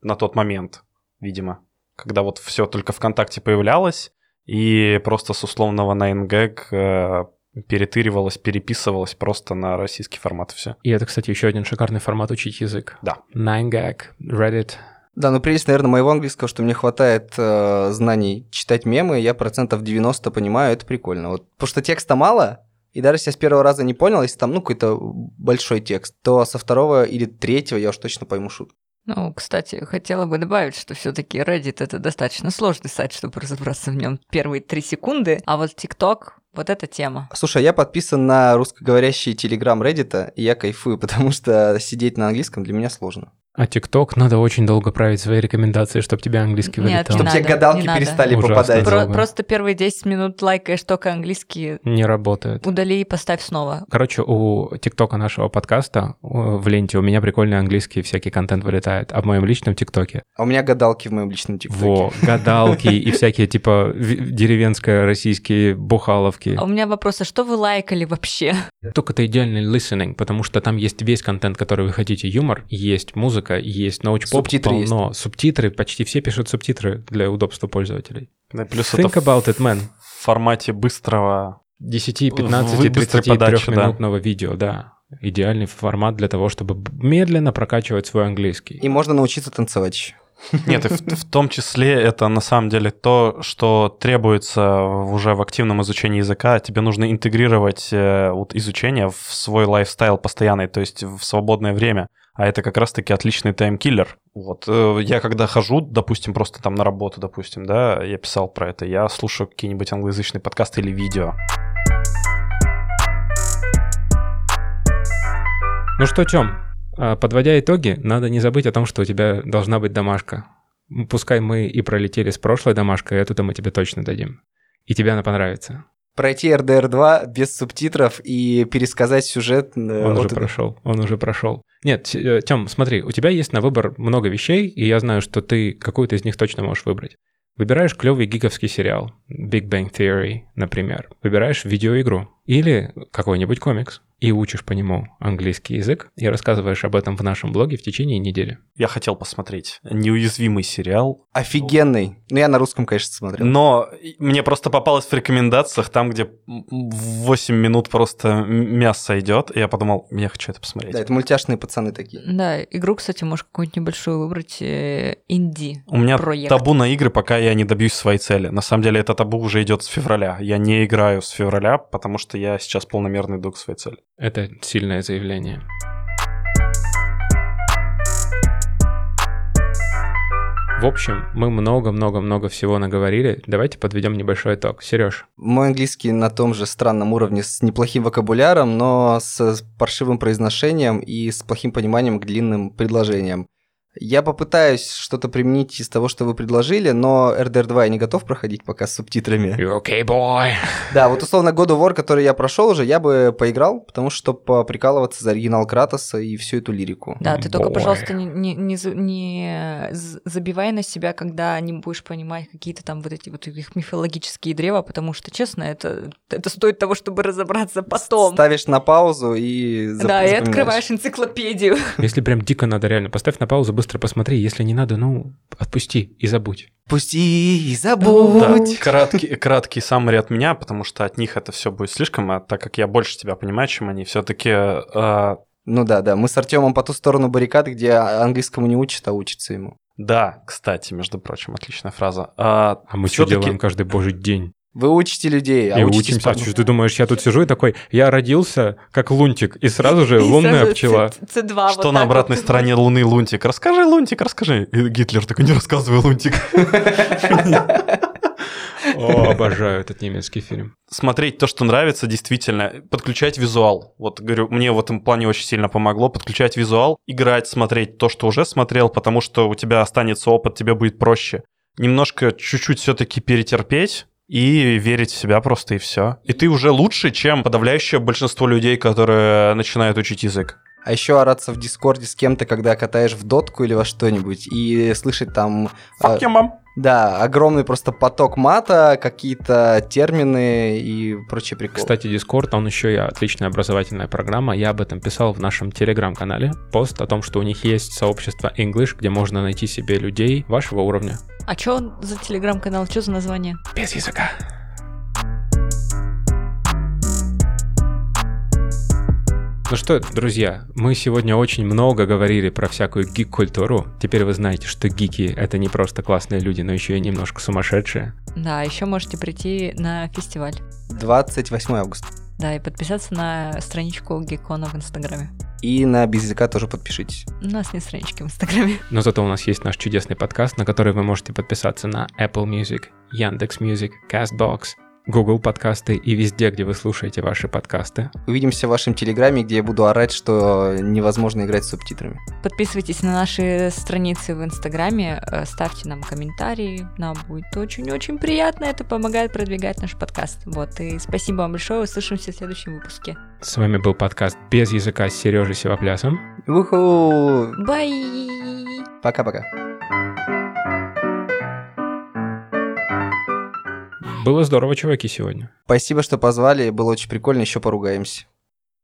на тот момент, видимо, когда вот все только ВКонтакте появлялось, и просто с условного 9gag перетыривалось, переписывалось просто на российский формат все. И это, кстати, еще один шикарный формат учить язык. Да. 9gag, Reddit. Да, ну прелесть, наверное, моего английского, что мне хватает э, знаний читать мемы, я процентов 90 понимаю, это прикольно. Вот, потому что текста мало, и даже если я с первого раза не понял, если там, ну, какой-то большой текст, то со второго или третьего я уж точно пойму шутку. Ну, кстати, хотела бы добавить, что все-таки Reddit это достаточно сложный сайт, чтобы разобраться в нем первые три секунды, а вот TikTok вот эта тема. Слушай, я подписан на русскоговорящий телеграм Reddit, и я кайфую, потому что сидеть на английском для меня сложно. А ТикТок надо очень долго править свои рекомендации, чтобы тебя английский вылетал. Нет, чтобы тебе гадалки перестали надо. попадать. Про- просто первые 10 минут лайкаешь только английский. Не работает. Удали и поставь снова. Короче, у ТикТока нашего подкаста в ленте у меня прикольный английский всякий контент вылетает, а в моем личном ТикТоке. А у меня гадалки в моем личном ТикТоке. Во, гадалки и всякие типа деревенские российские бухаловки. А у меня вопрос, а что вы лайкали вообще? Только это идеальный listening, потому что там есть весь контент, который вы хотите, юмор, есть музыка, музыка, есть научпоп субтитры полно. Есть. Субтитры, почти все пишут субтитры для удобства пользователей. Да, плюс Think это about it, man. В формате быстрого 10, 15, 33 минутного да. видео, да. Идеальный формат для того, чтобы медленно прокачивать свой английский. И можно научиться танцевать. Нет, и в, в том числе это на самом деле то, что требуется уже в активном изучении языка. Тебе нужно интегрировать э, вот изучение в свой lifestyle постоянный, то есть в свободное время а это как раз-таки отличный time killer. Вот. Э, я когда хожу, допустим, просто там на работу, допустим, да, я писал про это, я слушаю какие-нибудь англоязычные подкасты или видео. Ну что, Тём, а, подводя итоги, надо не забыть о том, что у тебя должна быть домашка. Пускай мы и пролетели с прошлой домашкой, эту-то мы тебе точно дадим. И тебе она понравится пройти RDR 2 без субтитров и пересказать сюжет. Э, он уже прошел, он уже прошел. Нет, э, Тём, смотри, у тебя есть на выбор много вещей, и я знаю, что ты какую-то из них точно можешь выбрать. Выбираешь клевый гиговский сериал, Big Bang Theory, например. Выбираешь видеоигру или какой-нибудь комикс. И учишь по нему английский язык, и рассказываешь об этом в нашем блоге в течение недели. Я хотел посмотреть неуязвимый сериал. Офигенный. Ну, я на русском, конечно, смотрел. Но мне просто попалось в рекомендациях там, где 8 минут просто мясо идет, и я подумал, я хочу это посмотреть. Да, это мультяшные пацаны такие. Да, игру, кстати, можешь какую-нибудь небольшую выбрать э, инди. У меня проект. табу на игры, пока я не добьюсь своей цели. На самом деле это табу уже идет с февраля. Я не играю с февраля, потому что я сейчас полномерно иду к своей цели. Это сильное заявление. В общем, мы много-много-много всего наговорили. Давайте подведем небольшой итог. Сереж. Мой английский на том же странном уровне с неплохим вокабуляром, но с паршивым произношением и с плохим пониманием к длинным предложениям. Я попытаюсь что-то применить из того, что вы предложили, но RDR 2 я не готов проходить пока с субтитрами. You okay, boy? Да, вот условно God of War, который я прошел уже, я бы поиграл, потому что поприкалываться за оригинал Кратоса и всю эту лирику. Да, ты только, Boy. пожалуйста, не, не, не, не забивай на себя, когда не будешь понимать какие-то там вот эти вот их мифологические древа, потому что, честно, это, это стоит того, чтобы разобраться потом. Ставишь на паузу и зап- Да, и открываешь энциклопедию. Если прям дико надо, реально, поставь на паузу, быстро посмотри. Если не надо, ну, отпусти и забудь. Пусти и Да, забудь. краткий, краткий саммари от меня, потому что от них это все будет слишком, а так как я больше тебя понимаю, чем они, все-таки Ну да, да, мы с Артемом по ту сторону баррикады, где английскому не учат, а учатся ему. да, кстати, между прочим, отличная фраза. А, А мы что делаем каждый божий день? Вы учите людей, а и учитесь учимся. А что ты думаешь, я тут сижу и такой, я родился как лунтик, и сразу же лунная пчела. С2 Что на обратной стороне Луны Лунтик? Расскажи, Лунтик, расскажи. И Гитлер такой, не рассказывай, Лунтик. О, обожаю этот немецкий фильм. Смотреть то, что нравится, действительно. Подключать визуал. Вот, говорю, мне в этом плане очень сильно помогло. Подключать визуал, играть, смотреть то, что уже смотрел, потому что у тебя останется опыт, тебе будет проще. Немножко, чуть-чуть все-таки перетерпеть, и верить в себя просто и все. И ты уже лучше, чем подавляющее большинство людей, которые начинают учить язык. А еще ораться в Дискорде с кем-то, когда катаешь в дотку или во что-нибудь, и слышать там... Fuck э, your mom. Да, огромный просто поток мата, какие-то термины и прочие приколы. Кстати, Discord, он еще и отличная образовательная программа. Я об этом писал в нашем телеграм-канале. Пост о том, что у них есть сообщество English, где можно найти себе людей вашего уровня. А что за телеграм-канал? Что за название? Без языка. Ну что, друзья, мы сегодня очень много говорили про всякую гик-культуру. Теперь вы знаете, что гики — это не просто классные люди, но еще и немножко сумасшедшие. Да, еще можете прийти на фестиваль. 28 августа. Да, и подписаться на страничку Гекона в Инстаграме. И на без языка тоже подпишитесь. У нас нет странички в Инстаграме. Но зато у нас есть наш чудесный подкаст, на который вы можете подписаться на Apple Music, Яндекс Music, CastBox, Google подкасты и везде, где вы слушаете ваши подкасты. Увидимся в вашем телеграме, где я буду орать, что невозможно играть с субтитрами. Подписывайтесь на наши страницы в Инстаграме, э, ставьте нам комментарии, нам будет очень-очень приятно, это помогает продвигать наш подкаст. Вот, и спасибо вам большое, услышимся в следующем выпуске. С вами был подкаст «Без языка» с Сережей Севоплясом. Уху! Бай! Пока-пока. Было здорово, чуваки, сегодня. Спасибо, что позвали, было очень прикольно, еще поругаемся.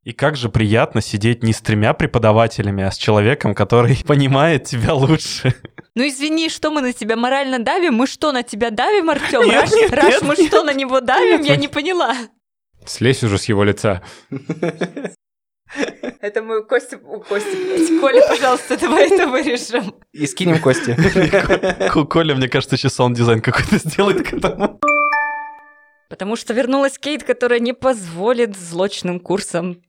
И как же приятно сидеть не с тремя преподавателями, а с человеком, который понимает тебя лучше. Ну извини, что мы на тебя морально давим? Мы что, на тебя давим, Артем? Нет, Раш, нет, Раш, нет, мы нет. что, на него давим? Я не поняла. Слезь уже с его лица. Это мой Костя, у Кости, блядь. Коля, пожалуйста, давай это вырежем. И скинем Кости. Ко- Коля, мне кажется, сейчас саунд-дизайн какой-то сделает к этому. Потому что вернулась Кейт, которая не позволит злочным курсам.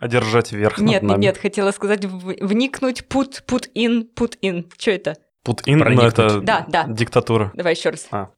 Одержать верх над Нет, нет, нами. нет, хотела сказать вникнуть, put, put in, put in. Что это? Put in, ну Проникнуть. это Да, да. диктатура. Давай еще раз. А.